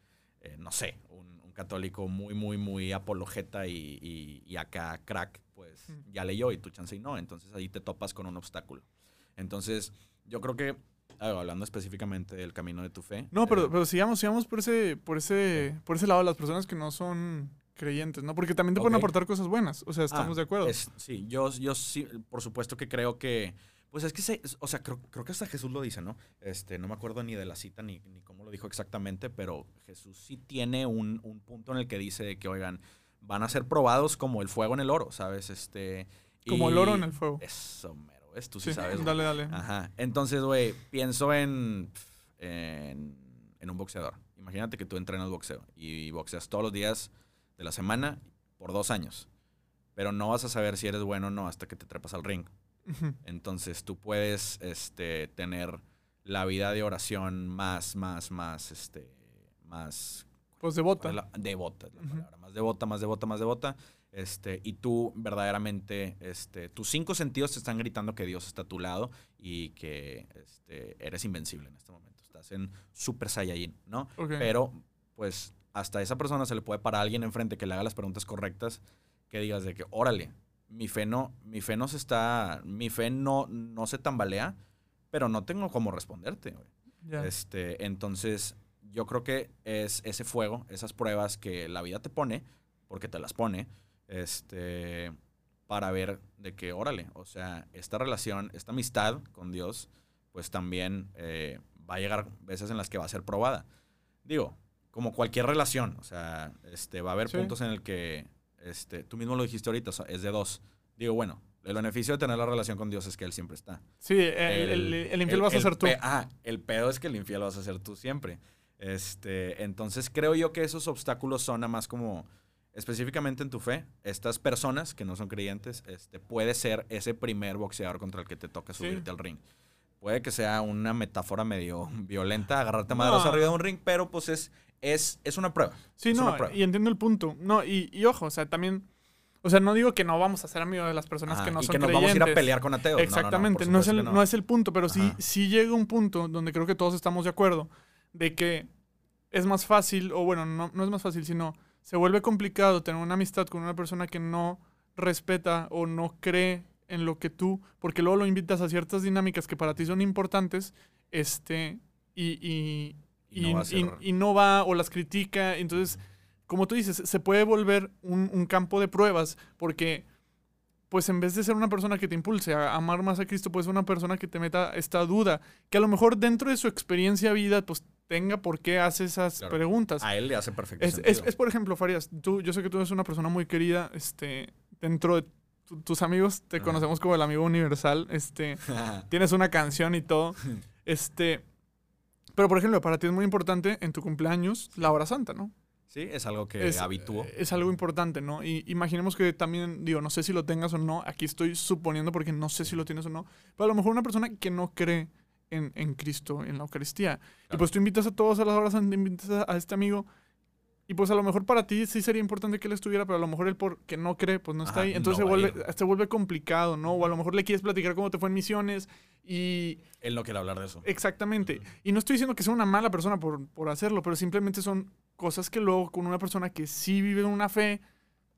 [SPEAKER 3] eh, no sé, un, un católico muy, muy, muy apologeta y, y- y acá crack, pues
[SPEAKER 1] Mm.
[SPEAKER 3] ya leyó y tu chance y no. Entonces ahí te topas con un obstáculo. Entonces, yo creo que, ah, hablando específicamente del camino de tu fe.
[SPEAKER 1] No, pero,
[SPEAKER 3] eh,
[SPEAKER 1] pero sigamos, sigamos por ese, por ese, por ese lado, las personas que no son creyentes, ¿no? Porque también te pueden aportar cosas buenas. O sea, estamos
[SPEAKER 3] Ah,
[SPEAKER 1] de acuerdo.
[SPEAKER 3] es- sí, yo, yo sí, por supuesto que creo que, pues es que, se, o sea, creo, creo que hasta Jesús lo dice, ¿no? Este, no me acuerdo ni de la cita ni, ni cómo lo dijo exactamente, pero Jesús sí tiene un, un punto en el que dice que, oigan, van a ser probados como el fuego en el oro, ¿sabes? Este,
[SPEAKER 1] Como el oro en el fuego.
[SPEAKER 3] Eso, mero, es, tú sí,
[SPEAKER 1] Sí,
[SPEAKER 3] sabes.
[SPEAKER 1] dale, dale.
[SPEAKER 3] Ajá. Entonces, güey, pienso en, en, en un boxeador. Imagínate que tú entrenas boxeo y boxeas todos los días de la semana por dos años. Pero no vas a saber si eres bueno o no hasta que te trepas al ring. Entonces tú puedes este, tener la vida de oración más, más, más, este, más
[SPEAKER 1] Pues
[SPEAKER 3] la- devota, es la palabra, más devota, más devota, más devota. Este, y tú verdaderamente, este, tus cinco sentidos te están gritando que Dios está a tu lado y que este, eres invencible en este momento. Estás en Super Saiyajin, ¿no? Pero, pues, hasta a esa persona se le puede parar a alguien enfrente que le haga las preguntas correctas, que digas de que, órale, mi fe no, mi fe no se está, mi fe no, no se tambalea, pero no tengo cómo responderte. Este, entonces, yo creo que es ese fuego, esas pruebas que la vida te pone, porque te las pone, este, para ver de que, órale, o sea, esta relación, esta amistad con Dios, pues también eh, va a llegar veces en las que va a ser probada. Digo, como cualquier relación, o sea, este, va a haber
[SPEAKER 1] Sí.
[SPEAKER 3] puntos en el que, este, tú mismo lo dijiste ahorita, o sea, es de dos. Digo, bueno, el beneficio de tener la relación con Dios es que Él siempre está.
[SPEAKER 1] Sí, el, el- el infiel vas a ser tú.
[SPEAKER 3] ah, el pedo es que el infiel vas a ser tú siempre. Este, entonces creo yo que esos obstáculos son nada más como específicamente en tu fe. Estas personas que no son creyentes, este, puede ser ese primer boxeador contra el que te toca
[SPEAKER 1] Sí.
[SPEAKER 3] subirte al ring. Puede que sea una metáfora medio violenta, agarrarte a madrazos
[SPEAKER 1] No.
[SPEAKER 3] arriba de un ring, pero pues es, es, es una prueba.
[SPEAKER 1] Sí,
[SPEAKER 3] es
[SPEAKER 1] no,
[SPEAKER 3] una prueba.
[SPEAKER 1] y entiendo el punto. No, y, y ojo, o sea, también. O sea, no digo que no vamos a ser amigos de las personas que no
[SPEAKER 3] y
[SPEAKER 1] son
[SPEAKER 3] que nos vamos a ir a pelear con ateos. No, no, no,
[SPEAKER 1] Exactamente, no, es el, no. es el punto, pero sí,
[SPEAKER 3] Ajá.
[SPEAKER 1] sí llega un punto donde creo que todos estamos de acuerdo de que es más fácil, o bueno, no, no es más fácil, sino se vuelve complicado tener una amistad con una persona que no respeta o no cree en lo que tú, porque luego lo invitas a ciertas dinámicas que para ti son importantes, este, y, y,
[SPEAKER 3] Y no va a ser-
[SPEAKER 1] y- y no va o las critica, entonces como tú dices, se puede volver un, un campo de pruebas porque, pues en vez de ser una persona que te impulse a amar más a Cristo, pues una persona que te meta esta duda, que a lo mejor dentro de su experiencia vida, pues tenga por qué hace esas
[SPEAKER 3] Claro.
[SPEAKER 1] preguntas.
[SPEAKER 3] A él le hace perfecto
[SPEAKER 1] Es,
[SPEAKER 3] sentido.
[SPEAKER 1] es, es, por ejemplo, Farias, tú, yo sé que tú eres una persona muy querida, este, dentro de tu- tus amigos, te
[SPEAKER 3] Ajá.
[SPEAKER 1] conocemos como el amigo universal, este, tienes una canción y todo, este, pero por ejemplo, para ti es muy importante en tu cumpleaños la hora santa, ¿no?
[SPEAKER 3] sí, es algo que
[SPEAKER 1] es,
[SPEAKER 3] habitúo.
[SPEAKER 1] es algo importante, ¿no? Y imaginemos que también, digo, no sé si lo tengas o no, aquí estoy suponiendo porque no sé si lo tienes o no, pero a lo mejor una persona que no cree en, en Cristo, en la Eucaristía, y
[SPEAKER 3] Claro.
[SPEAKER 1] pues tú invitas a todos a las horas, invitas a, a este amigo, y pues a lo mejor para ti sí sería importante que él estuviera, pero a lo mejor él porque no cree, pues no está
[SPEAKER 3] Ajá,
[SPEAKER 1] ahí, entonces
[SPEAKER 3] no
[SPEAKER 1] se, vuelve, se vuelve complicado, ¿no? O a lo mejor le quieres platicar cómo te fue en misiones y
[SPEAKER 3] Él no quiere hablar de eso.
[SPEAKER 1] Exactamente. Y no estoy diciendo que sea una mala persona por, por hacerlo, pero simplemente son cosas que luego con una persona que sí vive una fe,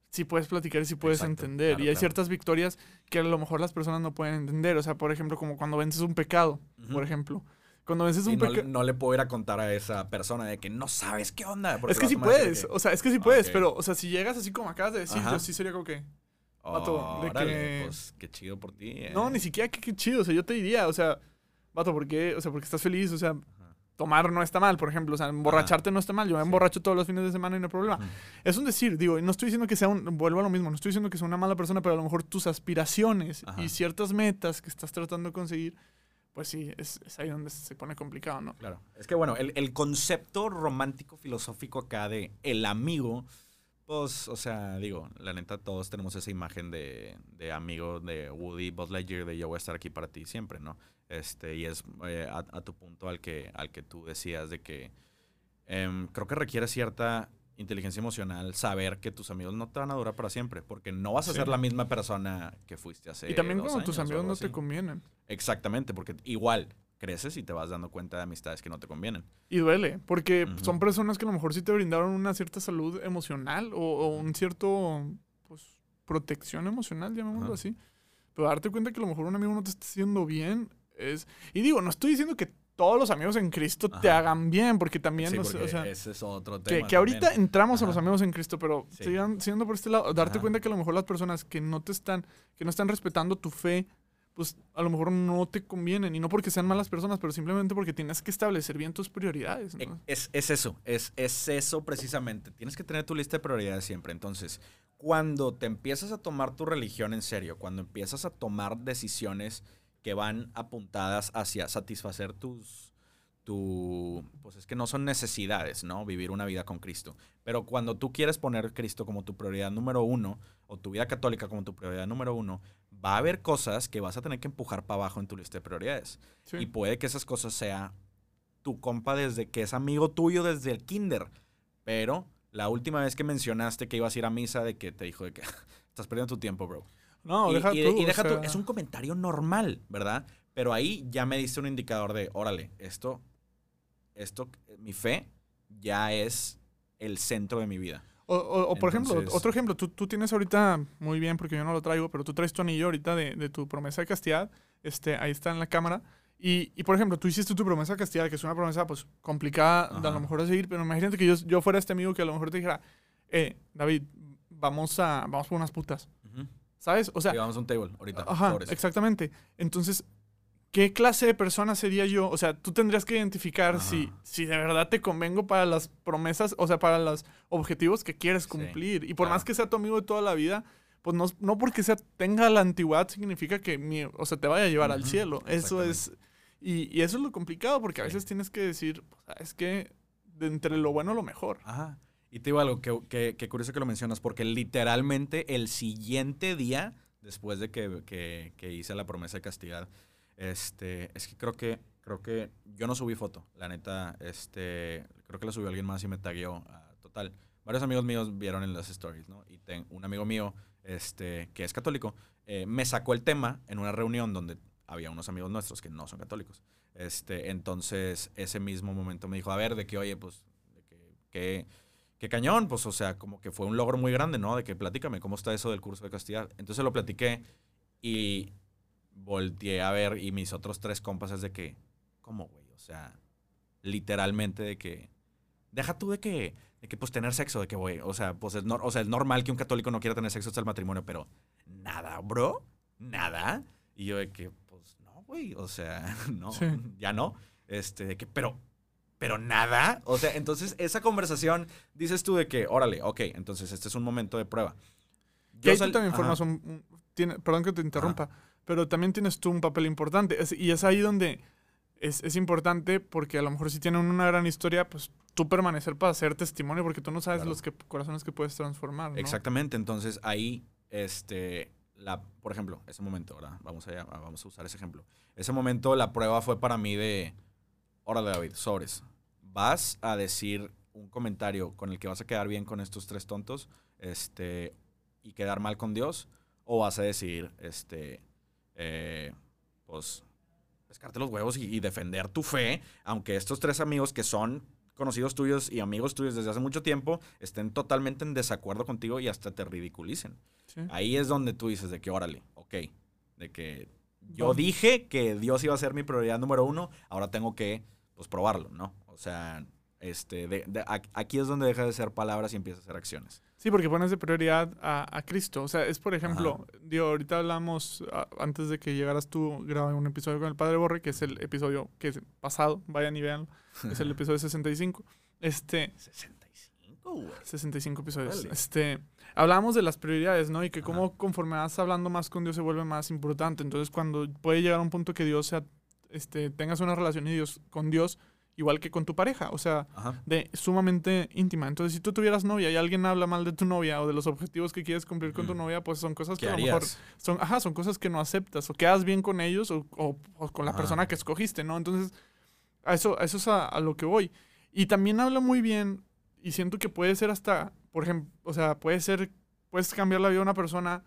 [SPEAKER 1] sí puedes platicar y sí puedes
[SPEAKER 3] Exacto,
[SPEAKER 1] entender.
[SPEAKER 3] claro,
[SPEAKER 1] y hay
[SPEAKER 3] claro.
[SPEAKER 1] ciertas victorias que a lo mejor las personas no pueden entender. O sea, por ejemplo, como cuando vences un pecado, por ejemplo. Cuando vences un
[SPEAKER 3] no, le- no le puedo ir a contar a esa persona de que no sabes qué onda.
[SPEAKER 1] Es que sí puedes,
[SPEAKER 3] que,
[SPEAKER 1] o sea, es que sí puedes, pero, o sea, si llegas así como acabas de decir,
[SPEAKER 3] Ajá.
[SPEAKER 1] yo sí sería como que... vato, de
[SPEAKER 3] Órale,
[SPEAKER 1] que-
[SPEAKER 3] pues qué chido por ti. eh.
[SPEAKER 1] No, ni siquiera que qué chido, o sea, yo te diría, o sea, vato, ¿por qué? O sea, porque estás feliz, o sea,
[SPEAKER 3] Ajá.
[SPEAKER 1] tomar no está mal, por ejemplo, o sea, emborracharte no está mal, yo me
[SPEAKER 3] Sí.
[SPEAKER 1] emborracho todos los fines de semana y no hay problema. Es un decir, digo, no estoy diciendo que sea un, vuelvo a lo mismo, no estoy diciendo que sea una mala persona, pero a lo mejor tus aspiraciones y ciertas metas que estás tratando de conseguir, pues sí, es, es ahí donde se pone complicado, ¿no?
[SPEAKER 3] Claro. Es que bueno, el, el concepto romántico filosófico acá de el amigo, pues, o sea, digo, la neta, todos tenemos esa imagen de, de amigo de Woody, Buzz Lightyear, de yo voy a estar aquí para ti siempre, ¿no? Este, y es eh, a, a tu punto al que, al que tú decías de que em, creo que requiere cierta inteligencia emocional saber que tus amigos no te van a durar para siempre, porque no vas a
[SPEAKER 1] Sí.
[SPEAKER 3] ser la misma persona que fuiste hace
[SPEAKER 1] y también
[SPEAKER 3] dos
[SPEAKER 1] cuando tus
[SPEAKER 3] años
[SPEAKER 1] amigos no te convienen.
[SPEAKER 3] Exactamente, porque igual creces y te vas dando cuenta de amistades que no te convienen.
[SPEAKER 1] Y duele, porque son personas que a lo mejor sí te brindaron una cierta salud emocional o, o un cierto, pues, protección emocional, llamémoslo así. Pero darte cuenta que a lo mejor un amigo no te está haciendo bien es... Y digo, no estoy diciendo que todos los amigos en Cristo te hagan bien, porque también,
[SPEAKER 3] Sí,
[SPEAKER 1] o sea,
[SPEAKER 3] porque
[SPEAKER 1] o sea,
[SPEAKER 3] ese es otro
[SPEAKER 1] que,
[SPEAKER 3] tema.
[SPEAKER 1] que ahorita
[SPEAKER 3] también.
[SPEAKER 1] entramos a los amigos en Cristo, pero
[SPEAKER 3] Sí.
[SPEAKER 1] sigan- siguiendo por este lado, darte
[SPEAKER 3] Ajá.
[SPEAKER 1] cuenta que a lo mejor las personas que no te están, que no están respetando tu fe, pues a lo mejor no te convienen. Y no porque sean malas personas, pero simplemente porque tienes que establecer bien tus prioridades.
[SPEAKER 3] E-
[SPEAKER 1] ¿no?
[SPEAKER 3] Es, es eso, es, es eso precisamente. Tienes que tener tu lista de prioridades siempre. Entonces, cuando te empiezas a tomar tu religión en serio, cuando empiezas a tomar decisiones que van apuntadas hacia satisfacer tus, tu, pues es que no son necesidades, ¿no? Vivir una vida con Cristo. Pero cuando tú quieres poner Cristo como tu prioridad número uno, o tu vida católica como tu prioridad número uno, va a haber cosas que vas a tener que empujar para abajo en tu lista de prioridades.
[SPEAKER 1] Sí.
[SPEAKER 3] Y puede que esas cosas sea tu compa desde que es amigo tuyo desde el kinder. Pero la última vez que mencionaste que ibas a ir a misa, de que te dijo de que estás perdiendo tu tiempo, bro.
[SPEAKER 1] No,
[SPEAKER 3] y,
[SPEAKER 1] deja
[SPEAKER 3] y-
[SPEAKER 1] tú.
[SPEAKER 3] y
[SPEAKER 1] o
[SPEAKER 3] deja tú,
[SPEAKER 1] sea,
[SPEAKER 3] es un comentario normal, ¿verdad? Pero ahí ya me diste un indicador de, órale, esto, esto, mi fe ya es el centro de mi vida.
[SPEAKER 1] O, o- o, por ejemplo,
[SPEAKER 3] Entonces-
[SPEAKER 1] otro ejemplo, tú, tú tienes ahorita, muy bien, porque yo no lo traigo, pero tú traes tu anillo ahorita de, de tu promesa de castidad, este, ahí está en la cámara. Y, y, por ejemplo, tú hiciste tu promesa de castidad, que es una promesa pues complicada de a
[SPEAKER 3] Ajá.
[SPEAKER 1] lo mejor de seguir, pero imagínate que yo, yo fuera este amigo que a lo mejor te dijera, eh, David, vamos a, vamos por unas putas. ¿sabes? O sea,
[SPEAKER 3] a un table ahorita.
[SPEAKER 1] Ajá,
[SPEAKER 3] sobres.
[SPEAKER 1] exactamente. Entonces, ¿qué clase de persona sería yo? O sea, tú tendrías que identificar
[SPEAKER 3] Ajá.
[SPEAKER 1] si, si de verdad te convengo para las promesas, o sea, para los objetivos que quieres
[SPEAKER 3] Sí,
[SPEAKER 1] cumplir. Y por
[SPEAKER 3] claro.
[SPEAKER 1] más que sea tu amigo de toda la vida, pues no, no porque sea, tenga la antigüedad significa que mi, o sea, te vaya a llevar al
[SPEAKER 3] Ujú,
[SPEAKER 1] cielo. Eso es... Y, y eso es lo complicado, porque a
[SPEAKER 3] Sí.
[SPEAKER 1] veces tienes que decir, es que de entre lo bueno, lo mejor.
[SPEAKER 3] Ajá. Y te digo algo, que, que, que curioso que lo mencionas, porque literalmente el siguiente día, después de que, que- que hice la promesa de castidad, este, es que creo que, creo que yo no subí foto, la neta, este, creo que la subió alguien más y me tagueó, ah, total. Varios amigos míos vieron en las stories, ¿no? Y ten- un amigo mío, este, que es católico, eh, me sacó el tema en una reunión donde había unos amigos nuestros que no son católicos. Este, entonces, ese mismo momento me dijo, a ver, de que, oye, pues, de que, que Qué cañón, pues, o sea, como que fue un logro muy grande, ¿no? De que platícame, ¿cómo está eso del curso de castidad? Entonces lo platiqué y volteé a ver y mis otros tres compas es de que, ¿cómo, güey? O sea, literalmente de que, deja tú de que, de que pues tener sexo, de que, güey, o sea, pues es, nor- o sea, es normal que un católico no quiera tener sexo hasta el matrimonio, pero nada, bro, nada. Y yo de que, pues, no, güey, o sea, no,
[SPEAKER 1] Sí.
[SPEAKER 3] ya no. Este, de que, pero, pero nada. O sea, entonces esa conversación dices tú de que, órale, ok, entonces este es un momento de prueba.
[SPEAKER 1] Ahí tú
[SPEAKER 3] sal-
[SPEAKER 1] también formas un, un- tiene- perdón que te interrumpa, pero también tienes tú un papel importante. Es- y es ahí donde es, es importante porque a lo mejor si tienen una gran historia, pues tú permanecer para hacer testimonio porque tú no sabes
[SPEAKER 3] Claro.
[SPEAKER 1] los que, corazones que puedes transformar. ¿no?
[SPEAKER 3] Exactamente, entonces ahí, este, la, por ejemplo, ese momento, ¿verdad? Vamos a, vamos a usar ese ejemplo. Ese momento, la prueba fue para mí de, órale David, sobres, vas a decir un comentario con el que vas a quedar bien con estos tres tontos, este, y quedar mal con Dios, o vas a decir, este, eh, pues, pescarte los huevos y, y defender tu fe, aunque estos tres amigos que son conocidos tuyos y amigos tuyos desde hace mucho tiempo estén totalmente en desacuerdo contigo y hasta te ridiculicen.
[SPEAKER 1] Sí.
[SPEAKER 3] Ahí es donde tú dices de que, órale, ok, de que yo dije que Dios iba a ser mi prioridad número uno, ahora tengo que, pues, probarlo, ¿no? O sea, este, de- aquí es donde deja de ser palabras y empieza a ser acciones.
[SPEAKER 1] Sí, porque pones de prioridad a, a Cristo. O sea, es por ejemplo, digo, ahorita hablamos, a- antes de que llegaras tú, grabé un episodio con el Padre Borre, que es el episodio que es pasado, vayan y vean, es el episodio 65. Este,
[SPEAKER 3] 65, güey.
[SPEAKER 1] 65 episodios.
[SPEAKER 3] Órale.
[SPEAKER 1] Este, hablamos de las prioridades, ¿no? Y que
[SPEAKER 3] Ajá.
[SPEAKER 1] cómo conforme vas hablando más con Dios se vuelve más importante. Entonces, cuando puede llegar a un punto que Dios sea, este, tengas una relación y Dios, con Dios igual que con tu pareja, o sea,
[SPEAKER 3] Ajá.
[SPEAKER 1] de sumamente íntima. Entonces, si tú tuvieras novia y alguien habla mal de tu novia o de los objetivos que quieres cumplir con tu
[SPEAKER 3] Ujú.
[SPEAKER 1] novia, pues son cosas que
[SPEAKER 3] ¿Qué
[SPEAKER 1] a lo mejor son, ajá, son cosas que no aceptas o quedas bien con ellos o, o- o con la
[SPEAKER 3] Ajá.
[SPEAKER 1] persona que escogiste, ¿no? Entonces, a eso, a eso es a, a lo que voy. Y también habla muy bien y siento que puede ser hasta, por ejemplo, o sea, puede ser, puedes cambiar la vida de una persona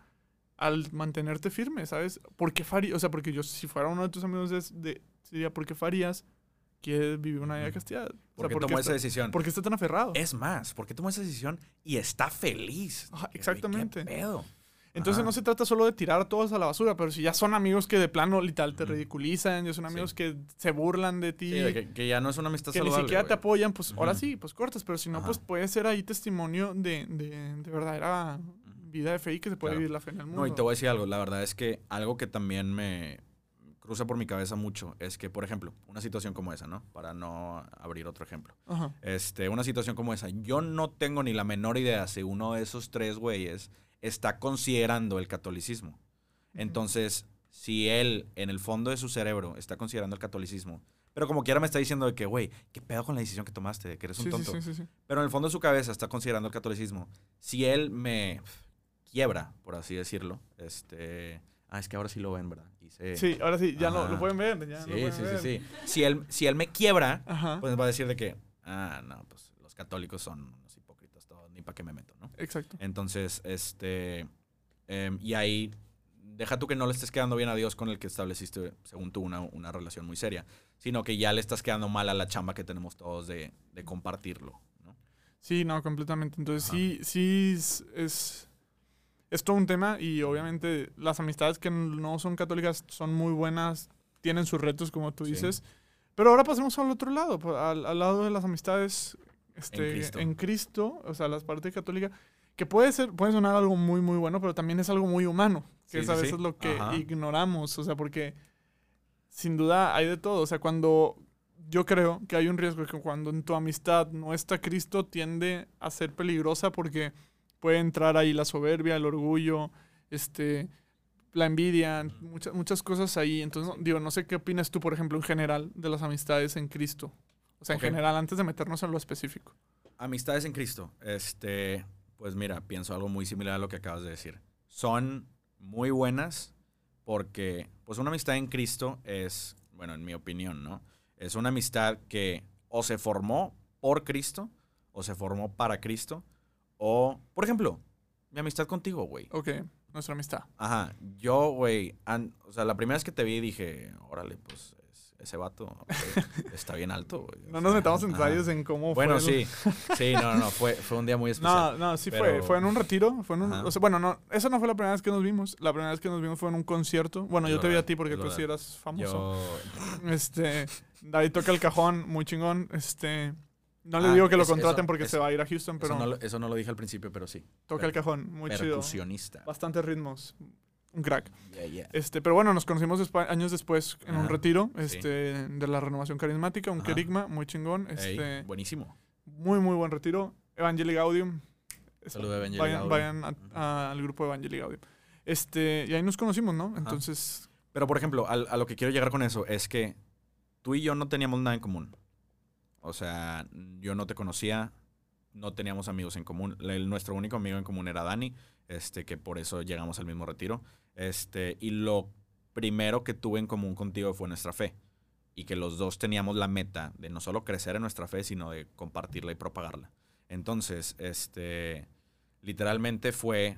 [SPEAKER 1] al mantenerte firme, ¿sabes? ¿Por qué farías? O sea, porque yo si fuera uno de tus amigos de, de- diría, ¿por qué farías que vivir una vida de castidad? O
[SPEAKER 3] ¿Por
[SPEAKER 1] sea,
[SPEAKER 3] qué
[SPEAKER 1] ¿por
[SPEAKER 3] tomó
[SPEAKER 1] qué
[SPEAKER 3] esa
[SPEAKER 1] está,
[SPEAKER 3] decisión?
[SPEAKER 1] ¿por qué está tan aferrado?
[SPEAKER 3] Es más, ¿por qué tomó esa decisión y está feliz?
[SPEAKER 1] Exactamente.
[SPEAKER 3] ¿Qué pedo?
[SPEAKER 1] Entonces
[SPEAKER 3] Ajá.
[SPEAKER 1] no se trata solo de tirar a todos a la basura, pero si ya son amigos que de plano literal te ridiculizan, ya son amigos
[SPEAKER 3] Sí.
[SPEAKER 1] que se burlan de ti,
[SPEAKER 3] Sí, de que, que ya no es una amistad
[SPEAKER 1] que ni
[SPEAKER 3] saludable.
[SPEAKER 1] siquiera te apoyan, pues ahora sí, pues cortas, pero si no,
[SPEAKER 3] Ajá.
[SPEAKER 1] pues puede ser ahí testimonio de, de, de verdadera vida de fe y que se puede
[SPEAKER 3] Claro.
[SPEAKER 1] vivir la fe en el mundo.
[SPEAKER 3] No, y te voy a decir algo. La verdad es que algo que también me cruza por mi cabeza mucho es que, por ejemplo, una situación como esa, ¿no? Para no abrir otro ejemplo.
[SPEAKER 1] Ajá.
[SPEAKER 3] Este, una situación como esa. Yo no tengo ni la menor idea si uno de esos tres güeyes está considerando el catolicismo. Entonces, si él, en el fondo de su cerebro, está considerando el catolicismo, Pero como quiera me está diciendo de que, güey, ¿qué pedo con la decisión que tomaste? De que eres un
[SPEAKER 1] Sí,
[SPEAKER 3] tonto.
[SPEAKER 1] sí, sí, sí.
[SPEAKER 3] Pero en el fondo de su cabeza está considerando el catolicismo. Si él me quiebra, por así decirlo, este... Ah, es que ahora sí lo ven, ¿verdad? Hice-
[SPEAKER 1] Sí, ahora sí, ya lo,
[SPEAKER 3] Ajá.
[SPEAKER 1] lo pueden ver. Ya lo
[SPEAKER 3] Sí,
[SPEAKER 1] pueden
[SPEAKER 3] sí,
[SPEAKER 1] ver.
[SPEAKER 3] sí, sí. Si él, si él me quiebra,
[SPEAKER 1] Ajá.
[SPEAKER 3] pues va a decir de que, ah, no, pues los católicos son unos hipócritas todos, ni para qué me meto, ¿no?
[SPEAKER 1] Exacto.
[SPEAKER 3] Entonces, este, em, y ahí, deja tú que no le estés quedando bien a Dios con el que estableciste, según tú, una, una relación muy seria, sino que ya le estás quedando mal a la chamba que tenemos todos de, de compartirlo, ¿no?
[SPEAKER 1] Sí, no, completamente. Entonces
[SPEAKER 3] Ajá.
[SPEAKER 1] sí, sí es, es, es todo un tema y obviamente las amistades que no son católicas son muy buenas, tienen sus retos, como tú
[SPEAKER 3] Sí.
[SPEAKER 1] dices. Pero ahora pasemos al otro lado, al, al lado de las amistades este,
[SPEAKER 3] Cristo.
[SPEAKER 1] en Cristo, o sea, las partes católicas, que puede ser, puede sonar algo muy, muy bueno, pero también es algo muy humano, que
[SPEAKER 3] Sí,
[SPEAKER 1] es
[SPEAKER 3] sí,
[SPEAKER 1] a
[SPEAKER 3] sí.
[SPEAKER 1] veces lo que
[SPEAKER 3] Ajá.
[SPEAKER 1] ignoramos, o sea, porque sin duda hay de todo, o sea, cuando yo creo que hay un riesgo que cuando en tu amistad no está Cristo tiende a ser peligrosa porque puede entrar ahí la soberbia, el orgullo, este, la envidia, muchas, muchas cosas ahí. Entonces, digo, no sé qué opinas tú, por ejemplo, en general de las amistades en Cristo. O sea, en general, antes de meternos en lo específico.
[SPEAKER 3] Amistades en Cristo. Este, pues mira, pienso algo muy similar a lo que acabas de decir. Son muy buenas porque, pues una amistad en Cristo es, bueno, en mi opinión, ¿no? Es una amistad que o se formó por Cristo o se formó para Cristo o, por ejemplo, mi amistad contigo, güey.
[SPEAKER 1] Ok, nuestra amistad.
[SPEAKER 3] Ajá, yo, güey, o sea, la primera vez que te vi dije, órale, pues es- ese vato güey, está bien alto, güey. o
[SPEAKER 1] No nos metamos en detalles en cómo
[SPEAKER 3] Bueno,
[SPEAKER 1] fue. el-
[SPEAKER 3] sí, sí, no, no, fue, fue un día muy especial.
[SPEAKER 1] No, no, sí fue.
[SPEAKER 3] pero-
[SPEAKER 1] Fue en un retiro. Fue en un, o sea, bueno, no, esa no fue la primera vez que nos vimos. La primera vez que nos vimos fue en un concierto. Bueno, yo te vi a ti porque tú sí eras famoso.
[SPEAKER 3] Yo,
[SPEAKER 1] Este, David toca el cajón, muy chingón. Este, no le
[SPEAKER 3] Ah,
[SPEAKER 1] digo que lo contraten
[SPEAKER 3] eso-
[SPEAKER 1] porque
[SPEAKER 3] eso-
[SPEAKER 1] se va a ir a Houston, pero
[SPEAKER 3] eso, no, lo- eso no lo dije al principio, pero sí.
[SPEAKER 1] toca el cajón, muy chido. Bastantes ritmos. Un crack.
[SPEAKER 3] Yeah, yeah.
[SPEAKER 1] Este, pero bueno, nos conocimos años después en un retiro
[SPEAKER 3] sí.
[SPEAKER 1] este, de la renovación carismática, un
[SPEAKER 3] Ajá.
[SPEAKER 1] querigma, muy chingón.
[SPEAKER 3] Ey,
[SPEAKER 1] Este,
[SPEAKER 3] buenísimo.
[SPEAKER 1] muy, muy buen retiro. Evangelii Gaudium.
[SPEAKER 3] Saludo a Evangelii
[SPEAKER 1] Vayan, a- a- al grupo de Evangelii Gaudium. Este, y ahí nos conocimos, ¿no? Entonces,
[SPEAKER 3] Pero, por ejemplo, al- a, lo que quiero llegar con eso es que tú y yo no teníamos nada en común. O sea, yo no te conocía, no teníamos amigos en común. Nuestro único amigo en común era Dani, este, que por eso llegamos al mismo retiro. Este, y lo primero que tuve en común contigo fue nuestra fe. Y que los dos teníamos la meta de no solo crecer en nuestra fe, sino de compartirla y propagarla. Entonces, este, literalmente fue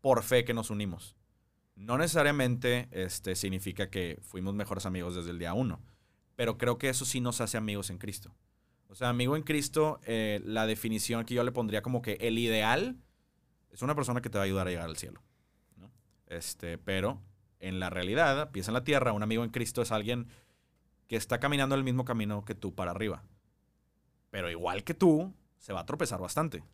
[SPEAKER 3] por fe que nos unimos. No necesariamente este, significa que fuimos mejores amigos desde el día uno, pero creo que eso sí nos hace amigos en Cristo. O sea, amigo en Cristo, eh, la definición que yo le pondría como que el ideal es una persona que te va a ayudar a llegar al cielo. ¿no? Este, pero en la realidad, piensa en la tierra, un amigo en Cristo es alguien que está caminando el mismo camino que tú para arriba. Pero igual que tú, se va a tropezar bastante.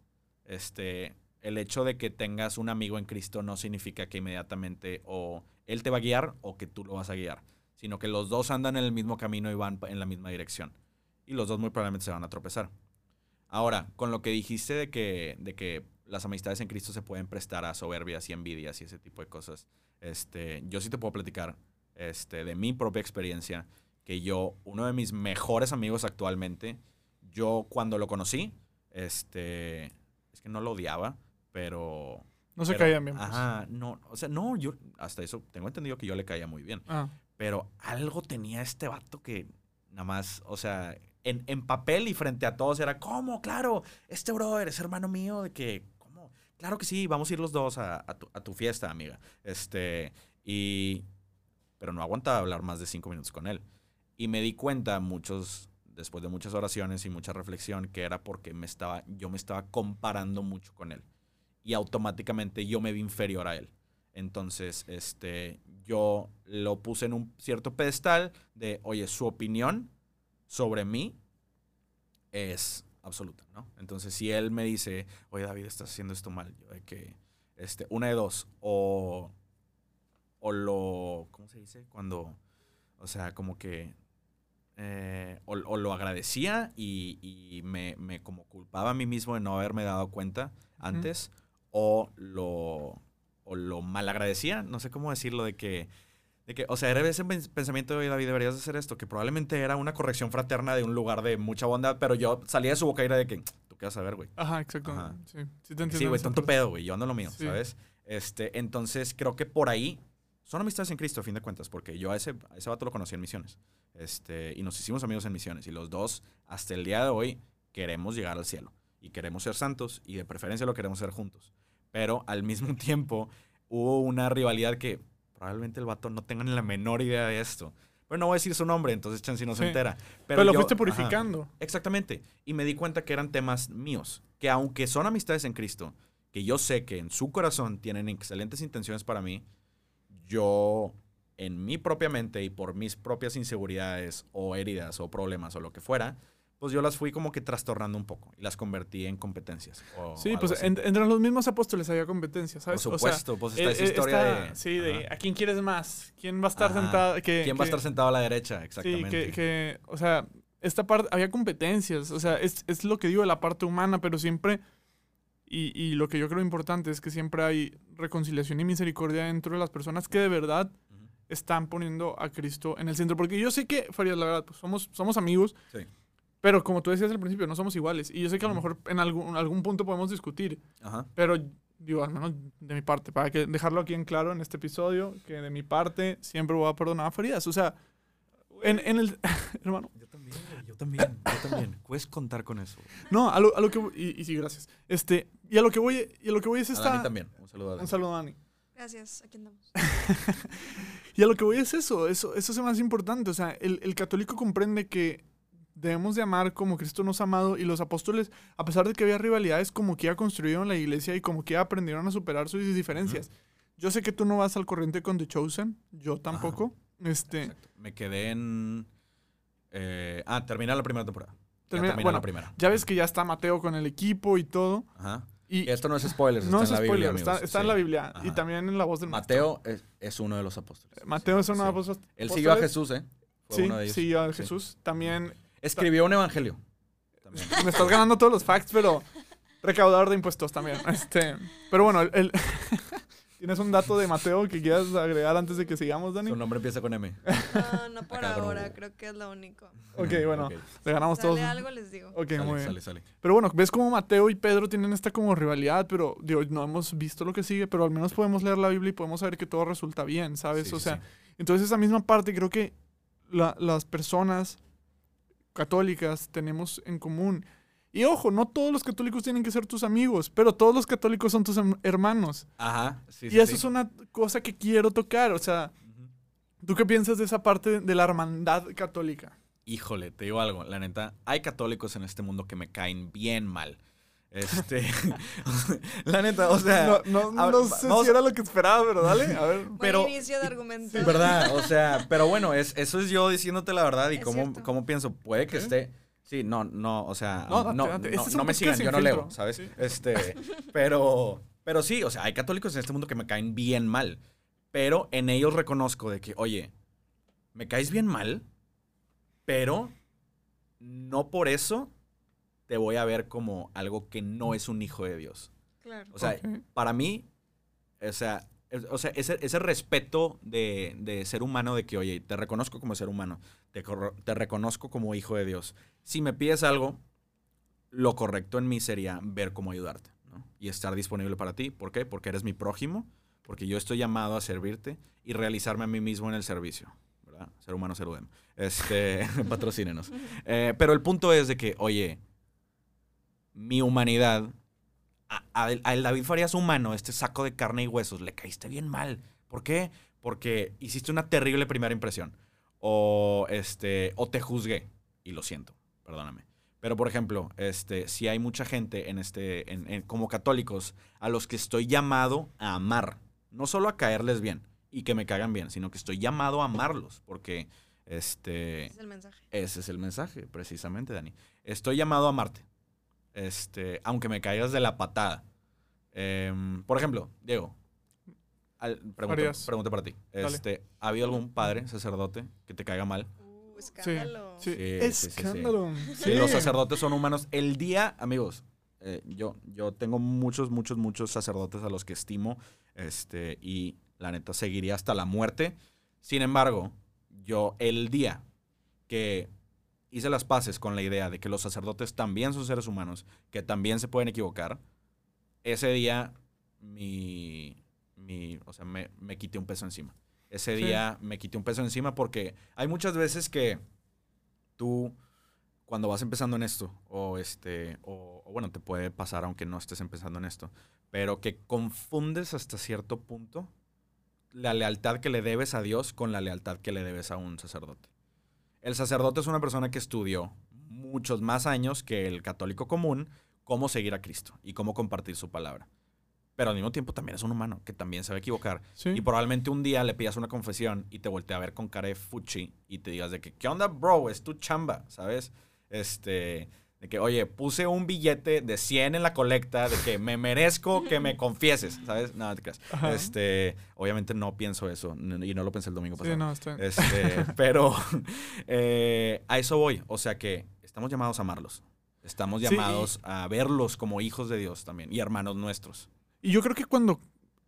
[SPEAKER 3] Este, el hecho de que tengas un amigo en Cristo no significa que inmediatamente o él te va a guiar o que tú lo vas a guiar, sino que los dos andan en el mismo camino y van en la misma dirección. Y los dos muy probablemente se van a tropezar. Ahora, con lo que dijiste de que, de que las amistades en Cristo se pueden prestar a soberbias y envidias y ese tipo de cosas, este, yo sí te puedo platicar este, de mi propia experiencia, que yo, uno de mis mejores amigos actualmente, yo cuando lo conocí, este, es que no lo odiaba, pero...
[SPEAKER 1] no se
[SPEAKER 3] pero-
[SPEAKER 1] caían bien. pues.
[SPEAKER 3] Ajá, no, o sea, no, yo hasta eso tengo entendido que yo le caía muy bien.
[SPEAKER 1] Ah,
[SPEAKER 3] Pero algo tenía este vato que nada más, o sea, en, en papel y frente a todos era, ¿cómo? Claro, este brother es hermano mío, de que, ¿cómo? Claro que sí, vamos a ir los dos a, tu fiesta, amiga. Este, y, pero no aguantaba hablar más de cinco minutos con él. Y me di cuenta muchos, después de muchas oraciones y mucha reflexión, que era porque me estaba, yo me estaba comparando mucho con él. Y automáticamente yo me vi inferior a él. Entonces, este, yo lo puse en un cierto pedestal de, oye, su opinión sobre mí es absoluta, ¿no? Entonces, si él me dice, oye, David, estás haciendo esto mal, yo de que, este, una de dos, o, o lo, ¿cómo se dice? Cuando, o sea, como que, eh, o, o lo agradecía y, y me, me como culpaba a mí mismo de no haberme dado cuenta antes, o lo o lo malagradecía, no sé cómo decirlo, de que De que, o sea, era ese pens- pensamiento de David, deberías de hacer esto, que probablemente era una corrección fraterna de un lugar de mucha bondad, pero yo salía de su boca y era de que, tú qué vas a ver, güey.
[SPEAKER 1] Ajá, exacto.
[SPEAKER 3] Ajá.
[SPEAKER 1] Sí, sí te entiendo.
[SPEAKER 3] Sí, güey, tonto pedo, güey, yo ando lo mío,
[SPEAKER 1] Sí.
[SPEAKER 3] ¿sabes? Este, entonces, creo que por ahí son amistades en Cristo, a fin de cuentas, porque yo a ese, a ese vato lo conocí en misiones. Este, y nos hicimos amigos en misiones. Y los dos, hasta el día de hoy, queremos llegar al cielo. Y queremos ser santos, y de preferencia lo queremos ser juntos. Pero al mismo tiempo, hubo una rivalidad que probablemente el vato no tenga ni la menor idea de esto. Pero no voy a decir su nombre, entonces Chansi no se
[SPEAKER 1] Sí.
[SPEAKER 3] entera.
[SPEAKER 1] Pero, lo
[SPEAKER 3] yo-
[SPEAKER 1] fuiste
[SPEAKER 3] ajá.
[SPEAKER 1] purificando.
[SPEAKER 3] Exactamente. Y me di cuenta que eran temas míos, que aunque son amistades en Cristo, que yo sé que en su corazón tienen excelentes intenciones para mí, yo en mi propia mente y por mis propias inseguridades o heridas o problemas o lo que fuera, pues yo las fui como que trastornando un poco y las convertí en competencias. o
[SPEAKER 1] Sí, pues en- entre los mismos apóstoles había competencia,
[SPEAKER 3] Por
[SPEAKER 1] ¿sabes? O sea,
[SPEAKER 3] supuesto, pues está
[SPEAKER 1] eh,
[SPEAKER 3] esa
[SPEAKER 1] eh,
[SPEAKER 3] historia
[SPEAKER 1] está-
[SPEAKER 3] de...
[SPEAKER 1] Sí, de
[SPEAKER 3] Ajá.
[SPEAKER 1] ¿a quién quieres más? ¿Quién va a estar
[SPEAKER 3] Ajá.
[SPEAKER 1] sentado? Que,
[SPEAKER 3] ¿Quién va a
[SPEAKER 1] que-
[SPEAKER 3] estar sentado a la derecha?
[SPEAKER 1] Sí,
[SPEAKER 3] Exactamente.
[SPEAKER 1] que, que, o sea, esta parte, había competencias, o sea, es, es lo que digo de la parte humana, pero siempre, y, y lo que yo creo importante es que siempre hay reconciliación y misericordia dentro de las personas que de verdad
[SPEAKER 3] Ujú.
[SPEAKER 1] están poniendo a Cristo en el centro. Porque yo sé que, Farías, la verdad, pues somos, somos amigos,
[SPEAKER 3] Sí.
[SPEAKER 1] Pero como tú decías al principio, no somos iguales. Y yo sé que a lo mejor en algún, algún punto podemos discutir,
[SPEAKER 3] Ajá.
[SPEAKER 1] pero digo, al menos de mi parte, para que dejarlo aquí en claro en este episodio, que de mi parte siempre voy a perdonar a Farías. O sea, en, en el... hermano,
[SPEAKER 3] Yo también, yo también, yo también. Puedes contar con eso.
[SPEAKER 1] No, a lo, a lo que voy- y, y sí, gracias. Este, y a lo que voy, y a lo que voy es
[SPEAKER 3] A
[SPEAKER 1] esta.
[SPEAKER 3] Dani también. Un saludo a Dani.
[SPEAKER 1] Un saludo a Dani.
[SPEAKER 2] Gracias, aquí andamos.
[SPEAKER 1] Y a lo que voy es eso, eso, eso es más importante. O sea, el, el católico comprende que debemos de amar como Cristo nos ha amado y los apóstoles, a pesar de que había rivalidades, como que ya construyeron la iglesia y como que ya aprendieron a superar sus diferencias. Yo sé que tú no vas al corriente con The Chosen, yo tampoco. Este,
[SPEAKER 3] Exacto. Me quedé en. eh, ah, termina la primera temporada.
[SPEAKER 1] Termina- bueno,
[SPEAKER 3] la primera.
[SPEAKER 1] ya ves que ya está Mateo con el equipo y todo.
[SPEAKER 3] Ajá.
[SPEAKER 1] Y
[SPEAKER 3] esto no es spoilers,
[SPEAKER 1] no es
[SPEAKER 3] está en la
[SPEAKER 1] spoiler,
[SPEAKER 3] Biblia.
[SPEAKER 1] está,
[SPEAKER 3] amigos.
[SPEAKER 1] está en
[SPEAKER 3] Sí.
[SPEAKER 1] la Biblia y también en la voz del maestro.
[SPEAKER 3] Mateo es, es uno de los apóstoles.
[SPEAKER 1] Mateo es
[SPEAKER 3] Sí,
[SPEAKER 1] uno de
[SPEAKER 3] sí.
[SPEAKER 1] los apóstoles.
[SPEAKER 3] Él siguió a Jesús, ¿eh? Fue
[SPEAKER 1] Sí,
[SPEAKER 3] uno de ellos.
[SPEAKER 1] siguió a
[SPEAKER 3] Sí.
[SPEAKER 1] Jesús. También
[SPEAKER 3] Escribió un evangelio. También.
[SPEAKER 1] me estás ganando todos los facts, pero recaudador de impuestos también. Este, pero bueno, el, el- ¿tienes un dato de Mateo que quieras agregar antes de que sigamos, Dani?
[SPEAKER 3] Su nombre empieza con M.
[SPEAKER 2] No, no por
[SPEAKER 3] Acá,
[SPEAKER 2] ahora, creo que es lo único.
[SPEAKER 1] Ok, bueno,
[SPEAKER 3] Ok.
[SPEAKER 1] le ganamos todos.
[SPEAKER 2] Sale algo, les digo.
[SPEAKER 1] Ok,
[SPEAKER 3] Sale,
[SPEAKER 1] muy bien.
[SPEAKER 3] sale, sale.
[SPEAKER 1] Pero bueno, ves como Mateo y Pedro tienen esta como rivalidad, pero digo, no hemos visto lo que sigue, pero al menos podemos leer la Biblia y podemos saber que todo resulta bien, ¿sabes?
[SPEAKER 3] Sí,
[SPEAKER 1] o sea,
[SPEAKER 3] sí.
[SPEAKER 1] entonces esa misma parte creo que la- las personas católicas tenemos en común. Y ojo, no todos los católicos tienen que ser tus amigos, pero todos los católicos son tus hermanos.
[SPEAKER 3] Ajá. Sí,
[SPEAKER 1] y
[SPEAKER 3] sí,
[SPEAKER 1] eso
[SPEAKER 3] sí.
[SPEAKER 1] es una cosa que quiero tocar. O sea. ¿tú qué piensas de esa parte de la hermandad católica?
[SPEAKER 3] Híjole, te digo algo. La neta, hay católicos en este mundo que me caen bien mal. Este. la neta, o sea.
[SPEAKER 1] No, no,
[SPEAKER 3] ver,
[SPEAKER 1] sé
[SPEAKER 3] vamos
[SPEAKER 1] si era lo que esperaba, pero dale, a ver.
[SPEAKER 2] Buen
[SPEAKER 3] pero-
[SPEAKER 2] inicio de argumento.
[SPEAKER 3] ¿verdad? O sea, pero bueno, es, eso es yo diciéndote la verdad y cómo, cómo pienso. Puede que esté. Sí, no, no, o sea,
[SPEAKER 1] No,
[SPEAKER 3] no,
[SPEAKER 1] date,
[SPEAKER 3] no,
[SPEAKER 1] Este
[SPEAKER 3] me sigan, yo no
[SPEAKER 1] filtro.
[SPEAKER 3] leo, ¿sabes?
[SPEAKER 1] Sí.
[SPEAKER 3] Este, pero, pero sí, o sea, hay católicos en este mundo que me caen bien mal, pero en ellos reconozco de que, oye, me caes bien mal, pero no por eso te voy a ver como algo que no es un hijo de Dios.
[SPEAKER 2] Claro.
[SPEAKER 3] O sea,
[SPEAKER 1] Ok.
[SPEAKER 3] para mí, o sea, es- o sea ese, ese respeto de, de ser humano, de que, oye, te reconozco como ser humano, te, te reconozco como hijo de Dios. Si me pides algo, lo correcto en mí sería ver cómo ayudarte ¿no? y estar disponible para ti. ¿Por qué? Porque eres mi prójimo, porque yo estoy llamado a servirte y realizarme a mí mismo en el servicio. ¿verdad? Ser humano, ser UDEM. Este, patrocínenos. Eh, pero el punto es de que, oye, mi humanidad, a- a- al David Farías humano, este saco de carne y huesos, le caíste bien mal. ¿Por qué? Porque hiciste una terrible primera impresión. O, este, o te juzgué. Y lo siento, perdóname. Pero, por ejemplo, este, si hay mucha gente en este, en- en- como católicos a los que estoy llamado a amar. No solo a caerles bien y que me cagan bien, sino que estoy llamado a amarlos. Porque, este,
[SPEAKER 2] Ese es el mensaje.
[SPEAKER 3] ese es el mensaje, precisamente, Dani. Estoy llamado a amarte. Este, aunque me caigas de la patada. Em, por ejemplo, Diego, al- pregunta, para ti.
[SPEAKER 1] Dale.
[SPEAKER 3] Este, ¿Ha habido algún padre, sacerdote, que te caiga mal?
[SPEAKER 2] Uh,
[SPEAKER 1] Sí,
[SPEAKER 2] escándalo.
[SPEAKER 1] sí.
[SPEAKER 3] Sí, sí, sí, sí.
[SPEAKER 1] Escándalo.
[SPEAKER 3] Sí, Los sacerdotes son humanos. El día, amigos, eh, yo, yo tengo muchos, muchos, muchos sacerdotes a los que estimo. Este, y la neta, seguiría hasta la muerte Sin embargo, yo el día que hice las paces con la idea de que los sacerdotes también son seres humanos, que también se pueden equivocar, ese día mi, mi o sea, me, me quité un peso encima. Ese
[SPEAKER 1] Sí.
[SPEAKER 3] día me quité un peso encima porque hay muchas veces que tú, cuando vas empezando en esto, o este, o, o bueno, te puede pasar aunque no estés empezando en esto, pero que confundes hasta cierto punto la lealtad que le debes a Dios con la lealtad que le debes a un sacerdote. El sacerdote es una persona que estudió muchos más años que el católico común cómo seguir a Cristo y cómo compartir su palabra. Pero al mismo tiempo también es un humano que también se va a equivocar.
[SPEAKER 1] Sí.
[SPEAKER 3] Y probablemente un día le pidas una confesión y te voltee a ver con cara de fuchi y te digas de que, ¿qué onda, bro? Es tu chamba, ¿sabes? Este, de que, oye, puse un billete de 100 en la colecta, de que me merezco que me confieses, ¿sabes? No, no te creas.
[SPEAKER 1] Ajá.
[SPEAKER 3] Este, obviamente no pienso eso y no lo pensé el domingo pasado.
[SPEAKER 1] Sí, no, bien.
[SPEAKER 3] Este, pero eh, a eso voy. O sea que estamos llamados a amarlos. Estamos
[SPEAKER 1] Sí, y-
[SPEAKER 3] llamados a verlos como hijos de Dios también y hermanos nuestros.
[SPEAKER 1] Y yo creo que cuando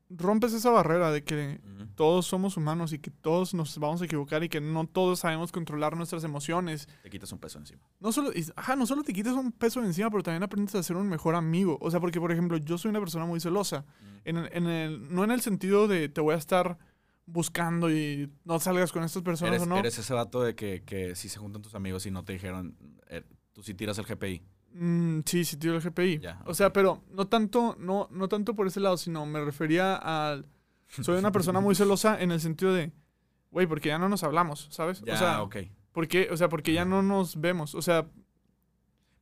[SPEAKER 1] rompes esa barrera de que todos somos humanos y que todos nos vamos a equivocar y que no todos sabemos controlar nuestras emociones,
[SPEAKER 3] Te quitas un peso encima.
[SPEAKER 1] no solo, ajá, no solo te quitas un peso encima, pero también aprendes a ser un mejor amigo. O sea, porque, por ejemplo, yo soy una persona muy celosa. En en el- no en el sentido de te voy a estar buscando y no salgas con estas personas
[SPEAKER 3] Eres,
[SPEAKER 1] o no.
[SPEAKER 3] eres ese vato de que, que si se juntan tus amigos y no te dijeron, eh, tú sí tiras el GPI.
[SPEAKER 1] Mm, sí, sí, tiro el GPI.
[SPEAKER 3] Ya,
[SPEAKER 1] O
[SPEAKER 3] ok.
[SPEAKER 1] sea, pero no tanto, no, no tanto por ese lado, sino me refería al. Soy una persona muy celosa en el sentido de, güey, porque ya no nos hablamos, ¿sabes? O sea,
[SPEAKER 3] ok.
[SPEAKER 1] porque, o sea, porque ya no nos vemos. O sea,
[SPEAKER 3] Pero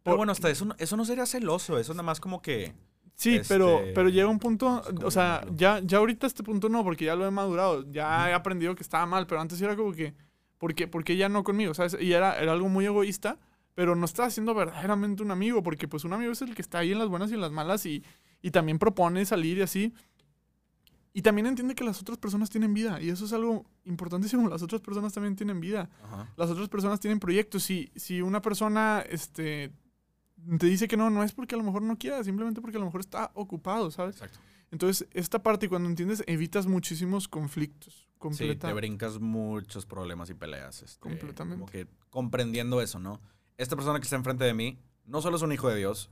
[SPEAKER 1] por-
[SPEAKER 3] bueno, hasta eso, no- eso no sería celoso, eso nada más como que...
[SPEAKER 1] sí, pero,
[SPEAKER 3] este,
[SPEAKER 1] pero llega un punto, o sea, ya, ya ahorita este punto no, porque ya lo he madurado, ya he aprendido que estaba mal, pero antes era como que, ¿por qué, por qué ya no conmigo? ¿Sabes? Y era, era algo muy egoísta, pero no estaba siendo verdaderamente un amigo, porque pues un amigo es el que está ahí en las buenas y en las malas y, y también propone salir y así. Y también entiende que las otras personas tienen vida, y eso es algo importantísimo, las otras personas también tienen vida
[SPEAKER 3] Ajá.
[SPEAKER 1] las otras personas tienen proyectos. Si, si una persona este, te dice que no, no es porque a lo mejor no quiera, simplemente porque a lo mejor está ocupado, ¿sabes?
[SPEAKER 3] Exacto.
[SPEAKER 1] Entonces, esta parte, cuando entiendes, evitas muchísimos conflictos.
[SPEAKER 3] Sí,
[SPEAKER 1] Completa.
[SPEAKER 3] te brincas muchos problemas y peleas. este,
[SPEAKER 1] Completamente.
[SPEAKER 3] Como que comprendiendo eso, ¿no? Esta persona que está enfrente de mí no solo es un hijo de Dios,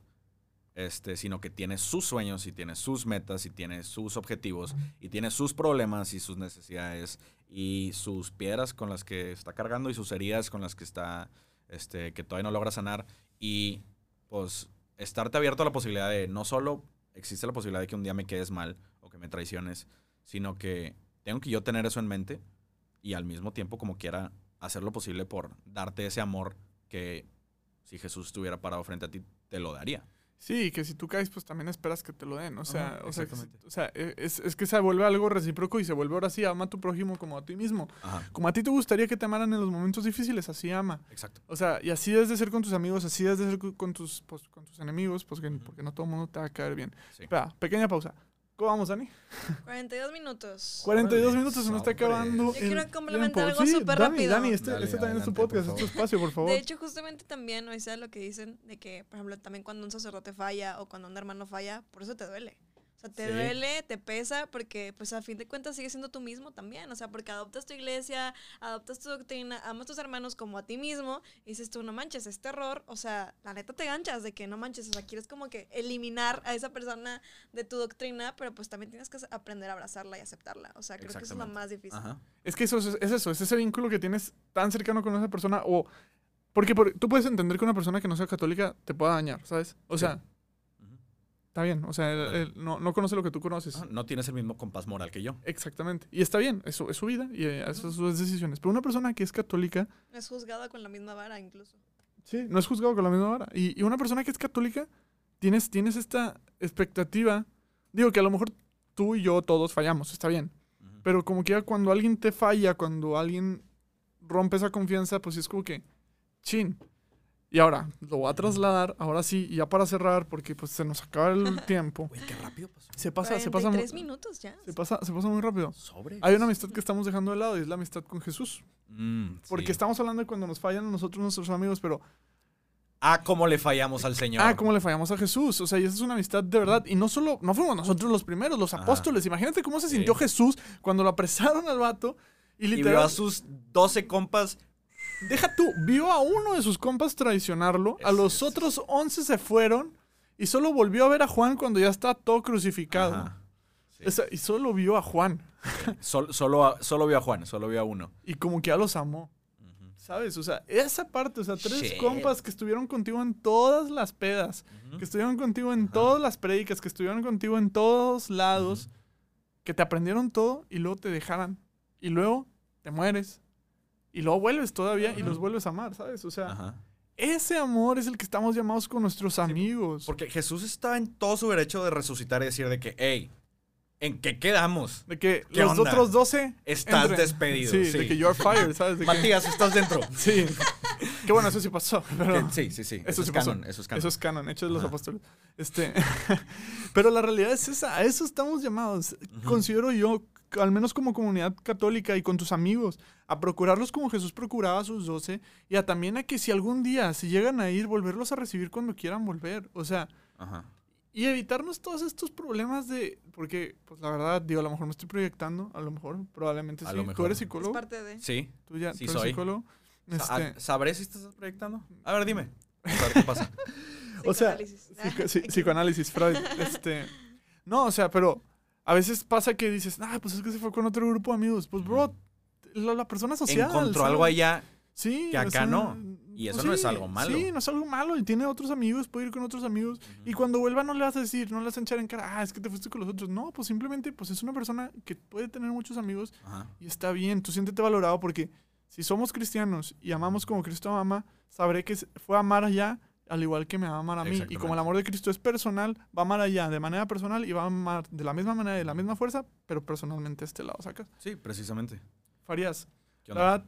[SPEAKER 3] este, sino que tiene sus sueños y tiene sus metas y tiene sus objetivos y tiene sus problemas y sus necesidades y sus piedras con las que está cargando y sus heridas con las que está, este, que todavía no logra sanar. Y pues estarte abierto a la posibilidad de no solo existe la posibilidad de que un día me quedes mal o que me traiciones, sino que tengo que yo tener eso en mente y al mismo tiempo como quiera hacer lo posible por darte ese amor que si Jesús estuviera parado frente a ti te lo daría.
[SPEAKER 1] Sí, que si tú caes, pues también esperas que te lo den. O sea,
[SPEAKER 3] Ajá,
[SPEAKER 1] o sea, o sea, e- es, es que se vuelve algo recíproco y se vuelve ahora sí, ama a tu prójimo como a ti mismo.
[SPEAKER 3] Ajá,
[SPEAKER 1] Como a ti te gustaría que te amaran en los momentos difíciles, así ama.
[SPEAKER 3] exacto.
[SPEAKER 1] O sea, y así debes de ser con tus amigos, así debes de ser con tus, pues, con tus enemigos, pues, porque no todo el mundo te va a caer bien.
[SPEAKER 3] Sí.
[SPEAKER 1] Espera, pequeña pausa. ¿Cómo vamos, Dani?
[SPEAKER 2] 42 minutos.
[SPEAKER 1] 42
[SPEAKER 3] Órale,
[SPEAKER 1] minutos, se nos está acabando.
[SPEAKER 2] Yo quiero complementar
[SPEAKER 1] tiempo.
[SPEAKER 2] algo
[SPEAKER 1] Sí,
[SPEAKER 2] súper
[SPEAKER 1] Dani,
[SPEAKER 2] rápido.
[SPEAKER 1] Dani, este,
[SPEAKER 3] Dale,
[SPEAKER 1] este también es tu podcast, es tu espacio, por favor.
[SPEAKER 2] De hecho, justamente también, o sea, lo que dicen de que, por ejemplo, también cuando un sacerdote falla o cuando un hermano falla, por eso te duele. O sea, te
[SPEAKER 3] Sí.
[SPEAKER 2] duele, te pesa, porque pues a fin de cuentas sigues siendo tú mismo también. O sea, porque adoptas tu iglesia, adoptas tu doctrina, amas a tus hermanos como a ti mismo, y dices tú, no manches, este error, o sea, la neta te ganchas de que no manches, o sea, quieres como que eliminar a esa persona de tu doctrina, pero pues también tienes que aprender a abrazarla y aceptarla. O sea, creo que eso es lo más difícil.
[SPEAKER 3] Ajá.
[SPEAKER 1] Es que eso es, es eso, es ese vínculo que tienes tan cercano con esa persona o... Porque por- tú puedes entender que una persona que no sea católica te pueda dañar, ¿sabes? O
[SPEAKER 3] Sí.
[SPEAKER 1] sea. Está bien, o sea, él- no, no conoce lo que tú conoces.
[SPEAKER 3] Ah, No tienes el mismo compás moral que yo.
[SPEAKER 1] Exactamente. Y está bien, eso es su vida y eh, esas son sus decisiones. Pero una persona que es católica,
[SPEAKER 2] Es juzgada con la misma vara incluso.
[SPEAKER 1] sí, no es juzgado con la misma vara. Y, y una persona que es católica, tienes, tienes esta expectativa. Digo que a lo mejor tú y yo todos fallamos, está bien. Pero como que cuando alguien te falla, cuando alguien rompe esa confianza, pues es como que, chin. Y ahora, lo voy a trasladar, ahora sí, y ya para cerrar, porque pues se nos acaba el tiempo.
[SPEAKER 3] Güey, qué rápido pasó.
[SPEAKER 1] Se pasa, se pasa, mu-
[SPEAKER 2] tres minutos ya.
[SPEAKER 1] se pasa, se pasa muy rápido.
[SPEAKER 3] Sobre.
[SPEAKER 1] Hay una amistad que estamos dejando de lado y es la amistad con Jesús.
[SPEAKER 3] Mm,
[SPEAKER 1] Porque
[SPEAKER 3] sí.
[SPEAKER 1] estamos hablando de cuando nos fallan a nosotros nuestros amigos, pero
[SPEAKER 3] Ah, cómo le fallamos al Señor.
[SPEAKER 1] ah, cómo le fallamos a Jesús. O sea, y esa es una amistad de verdad. Y no solo, no fuimos nosotros los primeros, los
[SPEAKER 3] Ajá.
[SPEAKER 1] apóstoles. Imagínate cómo se
[SPEAKER 3] Sí.
[SPEAKER 1] sintió Jesús cuando lo apresaron al vato Y
[SPEAKER 3] Y vio
[SPEAKER 1] literal,
[SPEAKER 3] a sus 12 compas.
[SPEAKER 1] Deja tú, vio a uno de sus compas traicionarlo, a los
[SPEAKER 3] es-
[SPEAKER 1] otros 11 se fueron y solo volvió a ver a Juan cuando ya está todo crucificado.
[SPEAKER 3] Sí.
[SPEAKER 1] Y solo vio a Juan
[SPEAKER 3] Sol- solo, a- solo vio a Juan, solo vio a uno.
[SPEAKER 1] y como que ya los amó. ¿Sabes? O sea, esa parte, o sea, tres
[SPEAKER 3] Shit.
[SPEAKER 1] compas que estuvieron contigo en todas las pedas, que estuvieron contigo en todas las prédicas, que estuvieron contigo en todos lados, que te aprendieron todo y luego te dejaran. Y luego te mueres. Y luego vuelves todavía y los vuelves a amar, ¿sabes? O sea,
[SPEAKER 3] Ajá.
[SPEAKER 1] ese amor es el que estamos llamados con nuestros amigos.
[SPEAKER 3] Porque Jesús estaba en todo su derecho de resucitar y decir de que, hey, ¿en qué quedamos?
[SPEAKER 1] De que
[SPEAKER 3] ¿Qué
[SPEAKER 1] los
[SPEAKER 3] onda?
[SPEAKER 1] otros 12
[SPEAKER 3] Estás
[SPEAKER 1] entren.
[SPEAKER 3] despedido,
[SPEAKER 1] Sí,
[SPEAKER 3] sí.
[SPEAKER 1] de que you're fired, ¿sabes? De que-
[SPEAKER 3] Matías, estás dentro.
[SPEAKER 1] sí. Qué bueno, eso sí pasó. Pero...
[SPEAKER 3] Sí, sí, sí.
[SPEAKER 1] Eso
[SPEAKER 3] Eso,
[SPEAKER 1] sí
[SPEAKER 3] es
[SPEAKER 1] pasó.
[SPEAKER 3] canon, eso es canon.
[SPEAKER 1] Eso es canon, hechos de los apóstoles. Este, pero la realidad es esa, a eso estamos llamados. Considero yo, al menos como comunidad católica y con tus amigos, a procurarlos como Jesús procuraba a sus doce y a también a que si algún día, si llegan a ir, volverlos a recibir cuando quieran volver. O sea,
[SPEAKER 3] Ajá.
[SPEAKER 1] Y evitarnos todos estos problemas de, porque, pues la verdad, digo, a lo mejor me estoy proyectando, a lo mejor, probablemente
[SPEAKER 3] A
[SPEAKER 1] sí.
[SPEAKER 3] lo
[SPEAKER 1] ¿Tú eres
[SPEAKER 2] Es
[SPEAKER 1] psicólogo?
[SPEAKER 2] parte de.
[SPEAKER 3] Sí.
[SPEAKER 1] ¿Tú ya
[SPEAKER 3] Sí
[SPEAKER 1] tú eres
[SPEAKER 3] soy.
[SPEAKER 1] psicólogo? Este,
[SPEAKER 3] ¿Sabré si estás proyectando? A ver, dime. A ver qué pasa.
[SPEAKER 1] O sea,
[SPEAKER 2] Psicoanálisis.
[SPEAKER 1] Psico- sí, psicoanálisis, Freud. Este, no, o sea, pero a veces pasa que dices, ah, pues es que se fue con otro grupo de amigos. Pues, bro, la, la persona social.
[SPEAKER 3] Encontró
[SPEAKER 1] ¿sabes?
[SPEAKER 3] algo allá.
[SPEAKER 1] Sí.
[SPEAKER 3] que
[SPEAKER 1] o
[SPEAKER 3] acá
[SPEAKER 1] sea,
[SPEAKER 3] no. Y eso no es algo malo.
[SPEAKER 1] Sí, no es algo malo. Y tiene otros amigos, puede ir con otros amigos. Y cuando vuelva no le vas a decir, no le vas a echar en cara, ah, es que te fuiste con los otros. No, pues simplemente, pues es una persona que puede tener muchos amigos
[SPEAKER 3] Ajá.
[SPEAKER 1] y está bien. Tú siéntete valorado porque si somos cristianos y amamos como Cristo ama, sabré que fue a amar allá al igual que me va a amar a mí. Y como el amor de Cristo es personal, va a amar allá de manera personal y va a amar de la misma manera y de la misma fuerza, pero personalmente a este lado, ¿sacas?
[SPEAKER 3] Sí, precisamente.
[SPEAKER 1] Farías,
[SPEAKER 3] ¿Qué
[SPEAKER 1] la verdad,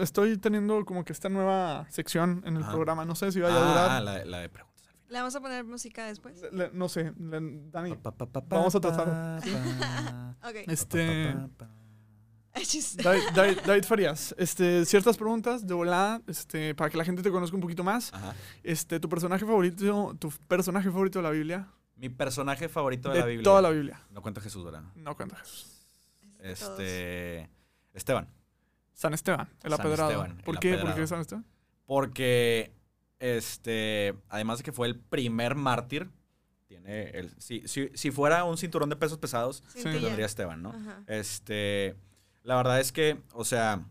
[SPEAKER 1] estoy teniendo como que esta nueva sección en el
[SPEAKER 3] Ajá.
[SPEAKER 1] programa. No sé si vaya a
[SPEAKER 3] Ah,
[SPEAKER 1] durar.
[SPEAKER 3] la, la de preguntas al final.
[SPEAKER 2] Le vamos a poner música después.
[SPEAKER 1] Le- no sé, le- Dani.
[SPEAKER 3] Pa, pa, pa,
[SPEAKER 1] Vamos a
[SPEAKER 3] pa,
[SPEAKER 1] tratar.
[SPEAKER 3] pa,
[SPEAKER 2] Ok.
[SPEAKER 1] Este.
[SPEAKER 3] pa, pa, pa.
[SPEAKER 1] David, David- David Farías, este, ciertas preguntas de volada, este, para que la gente te conozca un poquito más.
[SPEAKER 3] Ajá.
[SPEAKER 1] Este, tu personaje favorito, tu personaje favorito de la Biblia.
[SPEAKER 3] Mi personaje favorito de,
[SPEAKER 1] De
[SPEAKER 3] la Biblia.
[SPEAKER 1] toda la Biblia.
[SPEAKER 3] No cuenta Jesús, ¿verdad?
[SPEAKER 1] No cuenta Jesús.
[SPEAKER 3] Este. Esteban.
[SPEAKER 1] San Esteban, el
[SPEAKER 3] San
[SPEAKER 1] apedrado.
[SPEAKER 3] Esteban,
[SPEAKER 1] ¿Por
[SPEAKER 3] el
[SPEAKER 1] qué? ¿Por
[SPEAKER 3] apedrado.
[SPEAKER 1] qué San Esteban?
[SPEAKER 3] Porque. Este. Además de que fue el primer mártir. Tiene el. Si, si, si fuera un cinturón de pesos pesados,
[SPEAKER 2] Cintilla.
[SPEAKER 3] tendría Esteban, ¿no?
[SPEAKER 2] Ajá.
[SPEAKER 3] Este, la verdad es que, o sea,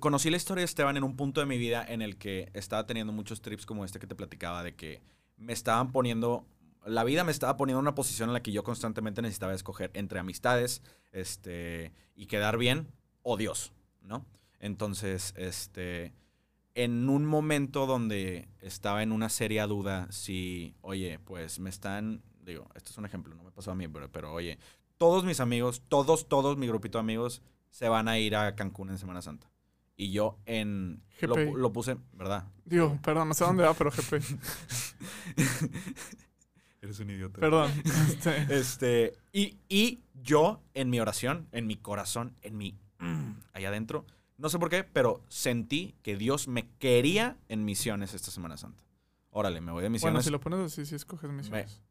[SPEAKER 3] conocí la historia de Esteban en un punto de mi vida en el que estaba teniendo muchos trips como este que te platicaba, de que me estaban poniendo, la vida me estaba poniendo en una posición en la que yo constantemente necesitaba escoger entre amistades, este, y quedar bien o Dios, ¿no? Entonces, este, en un momento donde estaba en una seria duda si, oye, pues me están, digo, esto es un ejemplo, no me pasó a mí, pero, pero oye, todos mis amigos, todos, todos mi grupito de amigos se van a ir a Cancún en Semana Santa. Y yo en... Lo, lo puse, ¿verdad?
[SPEAKER 1] Digo, perdón, no sé dónde va, pero GP.
[SPEAKER 3] Eres un idiota.
[SPEAKER 1] Perdón. Este,
[SPEAKER 3] y, y yo en mi oración, en mi corazón, en mi... mm, allá adentro, no sé por qué, pero sentí que Dios me quería en misiones esta Semana Santa. Órale, me voy de misiones.
[SPEAKER 1] bueno, si lo pones así, sí escoges misiones.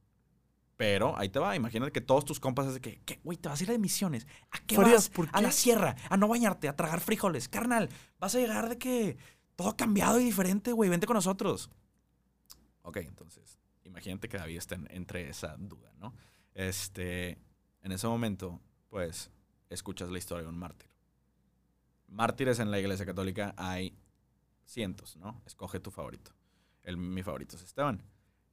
[SPEAKER 3] Pero ahí te va, imagínate que todos tus compas es de que, ¿qué? Güey, te vas a ir de misiones. ¿A qué vas?
[SPEAKER 1] ¿por
[SPEAKER 3] A la sierra, a no bañarte, a tragar frijoles. Carnal, vas a llegar de que todo cambiado y diferente, güey, vente con nosotros. Ok, entonces, imagínate que David está en- entre esa duda, ¿no? Este, en ese momento, pues, escuchas la historia de un mártir. Mártires en la iglesia católica hay cientos, ¿no? Escoge tu favorito. El, mi favorito es Esteban.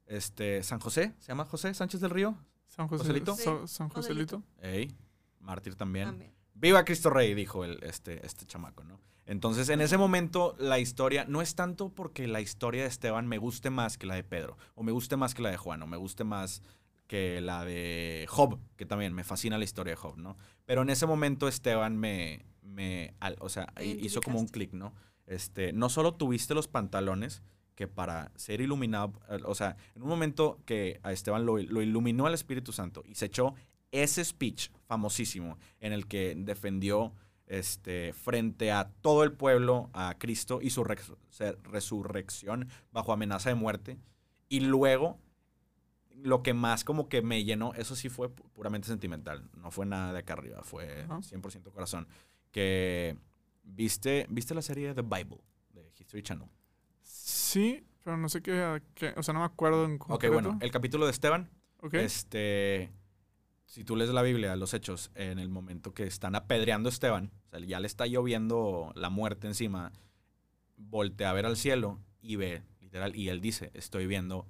[SPEAKER 3] Este, San José, ¿se llama José Sánchez del Río?
[SPEAKER 1] San José,
[SPEAKER 3] ¿Joselito?
[SPEAKER 1] Sa- San Joselito.
[SPEAKER 3] Ey, mártir también.
[SPEAKER 2] También.
[SPEAKER 3] Viva Cristo Rey, dijo el, este, este chamaco, ¿no? Entonces, en ese momento, la historia no es tanto porque la historia de Esteban me guste más que la de Pedro, o me guste más que la de Juan, o me guste más que la de Job, que también me fascina la historia de Job, ¿no? Pero en ese momento Esteban me, me al- o sea, hizo como un clic, ¿no? Este, no solo tuviste los pantalones, que para ser iluminado, eh, o sea, en un momento que a Esteban lo, lo iluminó el Espíritu Santo y se echó ese speech famosísimo en el que defendió este, frente a todo el pueblo a Cristo y su resurrección bajo amenaza de muerte. Y luego lo que más como que me llenó, eso sí fue pu- puramente sentimental, no fue nada de acá arriba, fue
[SPEAKER 1] Ajá.
[SPEAKER 3] 100% corazón. Que viste, viste la serie The Bible de History Channel.
[SPEAKER 1] Sí, pero no sé qué, qué- o sea, no me acuerdo en
[SPEAKER 3] Ok,
[SPEAKER 1] concreto.
[SPEAKER 3] bueno, el capítulo de Esteban,
[SPEAKER 1] Ok.
[SPEAKER 3] este, si tú lees la Biblia, los hechos, en el momento que están apedreando a Esteban, o sea, ya le está lloviendo la muerte encima, voltea a ver al cielo y ve, literal, y él dice, estoy viendo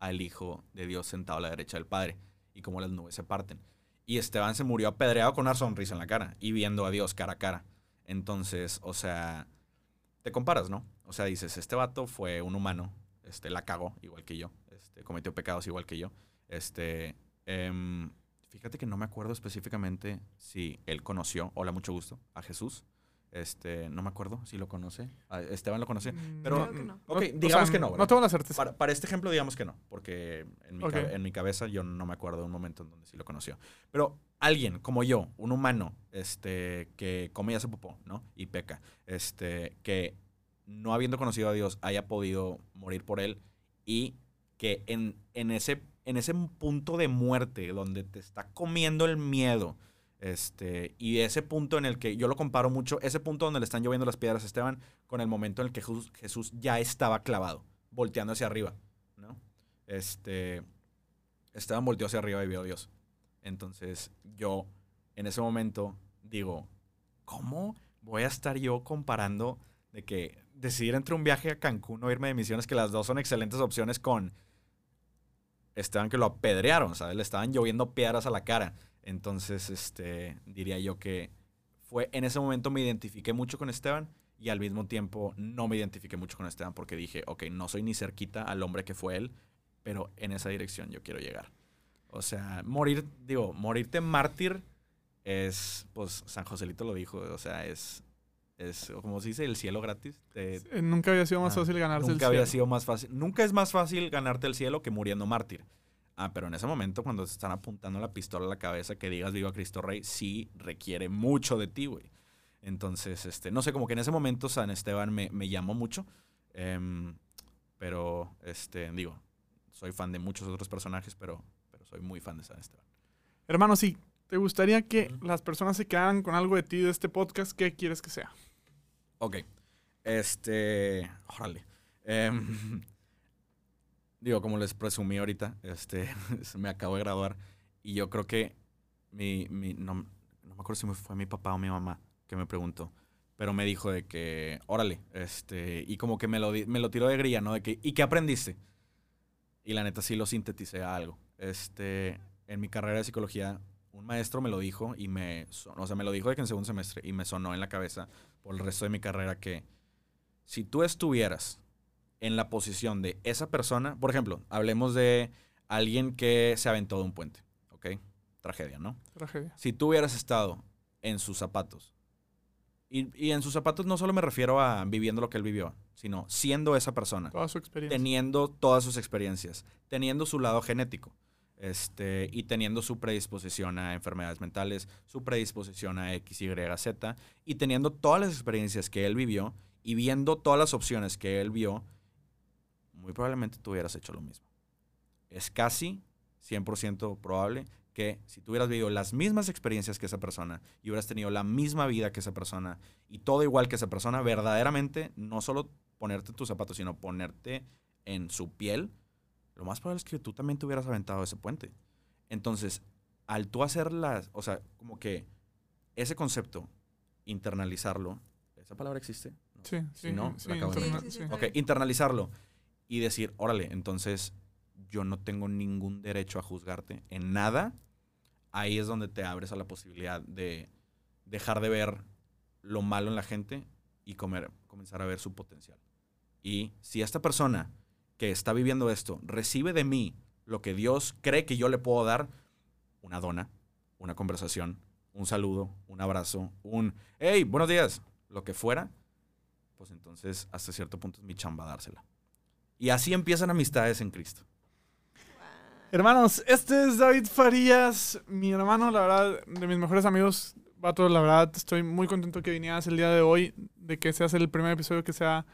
[SPEAKER 3] al Hijo de Dios sentado a la derecha del Padre, y como las nubes se parten. Y Esteban se murió apedreado con una sonrisa en la cara y viendo a Dios cara a cara. Entonces, o sea, te comparas, ¿no? O sea, dices, este vato fue un humano, este, la cagó igual que yo, este, cometió pecados igual que yo. Este, em, fíjate que no me acuerdo específicamente si él conoció, hola, mucho gusto, a Jesús. Este, no me acuerdo si lo conoce. A Esteban lo conoce. Pero,
[SPEAKER 2] Creo que no.
[SPEAKER 3] ok,
[SPEAKER 1] o
[SPEAKER 3] digamos
[SPEAKER 1] sea,
[SPEAKER 3] que no.
[SPEAKER 1] No tengo la certeza.
[SPEAKER 3] Para, para este ejemplo, digamos que no, porque en mi,
[SPEAKER 1] Ok.
[SPEAKER 3] cabe- en mi cabeza yo no me acuerdo de un momento en donde sí lo conoció. Pero alguien como yo, un humano, este, que come y hace popó, ¿no? Y peca, este, que no habiendo conocido a Dios haya podido morir por él y que en, en, ese, en ese punto de muerte donde te está comiendo el miedo, este, y ese punto en el que yo lo comparo mucho, ese punto donde le están lloviendo las piedras a Esteban, con el momento en el que Jesús, Jesús ya estaba clavado, volteando hacia arriba, ¿no? Este, Esteban volteó hacia arriba y vio a Dios. Entonces, yo en ese momento digo, ¿cómo voy a estar yo comparando de que decidir entre un viaje a Cancún o irme de misiones, que las dos son excelentes opciones con Esteban que lo apedrearon, ¿sabes? Le estaban lloviendo piedras a la cara. Entonces, este, diría yo que fue en ese momento me identifiqué mucho con Esteban y al mismo tiempo no me identifiqué mucho con Esteban porque dije, ok, no soy ni cerquita al hombre que fue él, pero en esa dirección yo quiero llegar. O sea, morir, digo, morirte mártir es, pues San Joselito lo dijo, o sea, es, es como se dice, el cielo gratis. Te-
[SPEAKER 1] Eh, nunca había sido más
[SPEAKER 3] Ah,
[SPEAKER 1] fácil ganarse
[SPEAKER 3] Nunca
[SPEAKER 1] el
[SPEAKER 3] había
[SPEAKER 1] cielo.
[SPEAKER 3] sido más fácil. Nunca es más fácil ganarte el cielo que muriendo mártir. Ah, pero en ese momento, cuando te están apuntando la pistola a la cabeza, que digas viva Cristo Rey, sí requiere mucho de ti, güey. Entonces, este, no sé, como que en ese momento San Esteban me, me llamó mucho. Em, pero, este, digo, soy fan de muchos otros personajes, pero, pero soy muy fan de San Esteban.
[SPEAKER 1] Hermano, si te gustaría que las personas se quedaran con algo de ti de este podcast, ¿qué quieres que sea?
[SPEAKER 3] Ok. Este. Órale. Em, digo, como les presumí ahorita, este, me acabo de graduar. Y yo creo que mi. mi- no, no me acuerdo si fue mi papá o mi mamá que me preguntó. Pero me dijo de que, órale, este, y como que me lo, me lo tiró de grilla, ¿no? De que, ¿y qué aprendiste? Y la neta sí lo sinteticé a algo. Este, en mi carrera de psicología, un maestro me lo dijo y me, o sea, me lo dijo de que en segundo semestre y me sonó en la cabeza por el resto de mi carrera que si tú estuvieras en la posición de esa persona, por ejemplo, hablemos de alguien que se aventó de un puente, ¿ok? Tragedia, ¿no?
[SPEAKER 1] Tragedia.
[SPEAKER 3] Si tú hubieras estado en sus zapatos, y, y en sus zapatos no solo me refiero a viviendo lo que él vivió, sino siendo esa persona,
[SPEAKER 1] Toda su experiencia.
[SPEAKER 3] teniendo todas sus experiencias, teniendo su lado genético, este, y teniendo su predisposición a enfermedades mentales, su predisposición a X, Y, Z, y teniendo todas las experiencias que él vivió y viendo todas las opciones que él vio, muy probablemente tú hubieras hecho lo mismo. Es casi 100% probable que si tú hubieras vivido las mismas experiencias que esa persona y hubieras tenido la misma vida que esa persona y todo igual que esa persona, verdaderamente no solo ponerte tus zapatos, sino ponerte en su piel, lo más probable es que tú también te hubieras aventado ese puente. Entonces, al tú hacer las, o sea, como que ese concepto, internalizarlo, ¿esa palabra existe? No.
[SPEAKER 1] Sí,
[SPEAKER 3] Si
[SPEAKER 1] sí.
[SPEAKER 3] no,
[SPEAKER 1] sí,
[SPEAKER 3] la acabo de
[SPEAKER 2] Sí, sí, sí,
[SPEAKER 1] sí.
[SPEAKER 3] Ok, internalizarlo y decir, órale, entonces yo no tengo ningún derecho a juzgarte en nada. Ahí es donde te abres a la posibilidad de dejar de ver lo malo en la gente y comer- comenzar a ver su potencial. Y si esta persona que está viviendo esto recibe de mí lo que Dios cree que yo le puedo dar, una dona, una conversación, un saludo, un abrazo, un, hey, buenos días, lo que fuera, pues entonces hasta cierto punto es mi chamba dársela. Y así empiezan amistades en Cristo.
[SPEAKER 1] Hermanos, este es David Farías, mi hermano, la verdad, de mis mejores amigos. Vato, la verdad, estoy muy contento que vinieras el día de hoy, de que seas el primer episodio que sea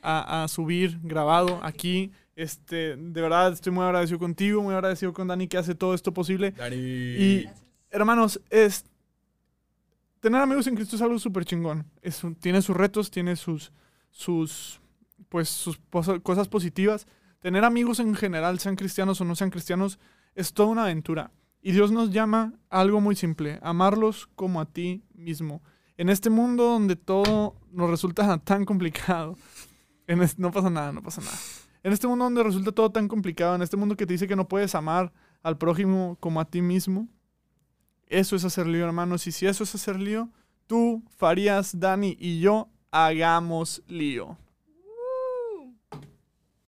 [SPEAKER 1] a, a subir grabado aquí. Este, de verdad, estoy muy agradecido contigo, muy agradecido con Dani que hace todo esto posible.
[SPEAKER 3] Dani.
[SPEAKER 1] Y, hermanos, es. Tener amigos en Cristo es algo súper chingón. Es tiene sus retos, tiene sus. sus. Pues sus cosas positivas. Tener amigos en general, sean cristianos o no sean cristianos, es toda una aventura. Y Dios nos llama algo muy simple: amarlos como a ti mismo. En este mundo donde todo nos resulta tan complicado. En es- no pasa nada, no pasa nada. En este mundo donde resulta todo tan complicado, en este mundo que te dice que no puedes amar al prójimo como a ti mismo, eso es hacer lío, hermanos. Y si eso es hacer lío, tú, Farías, Dani y yo hagamos lío.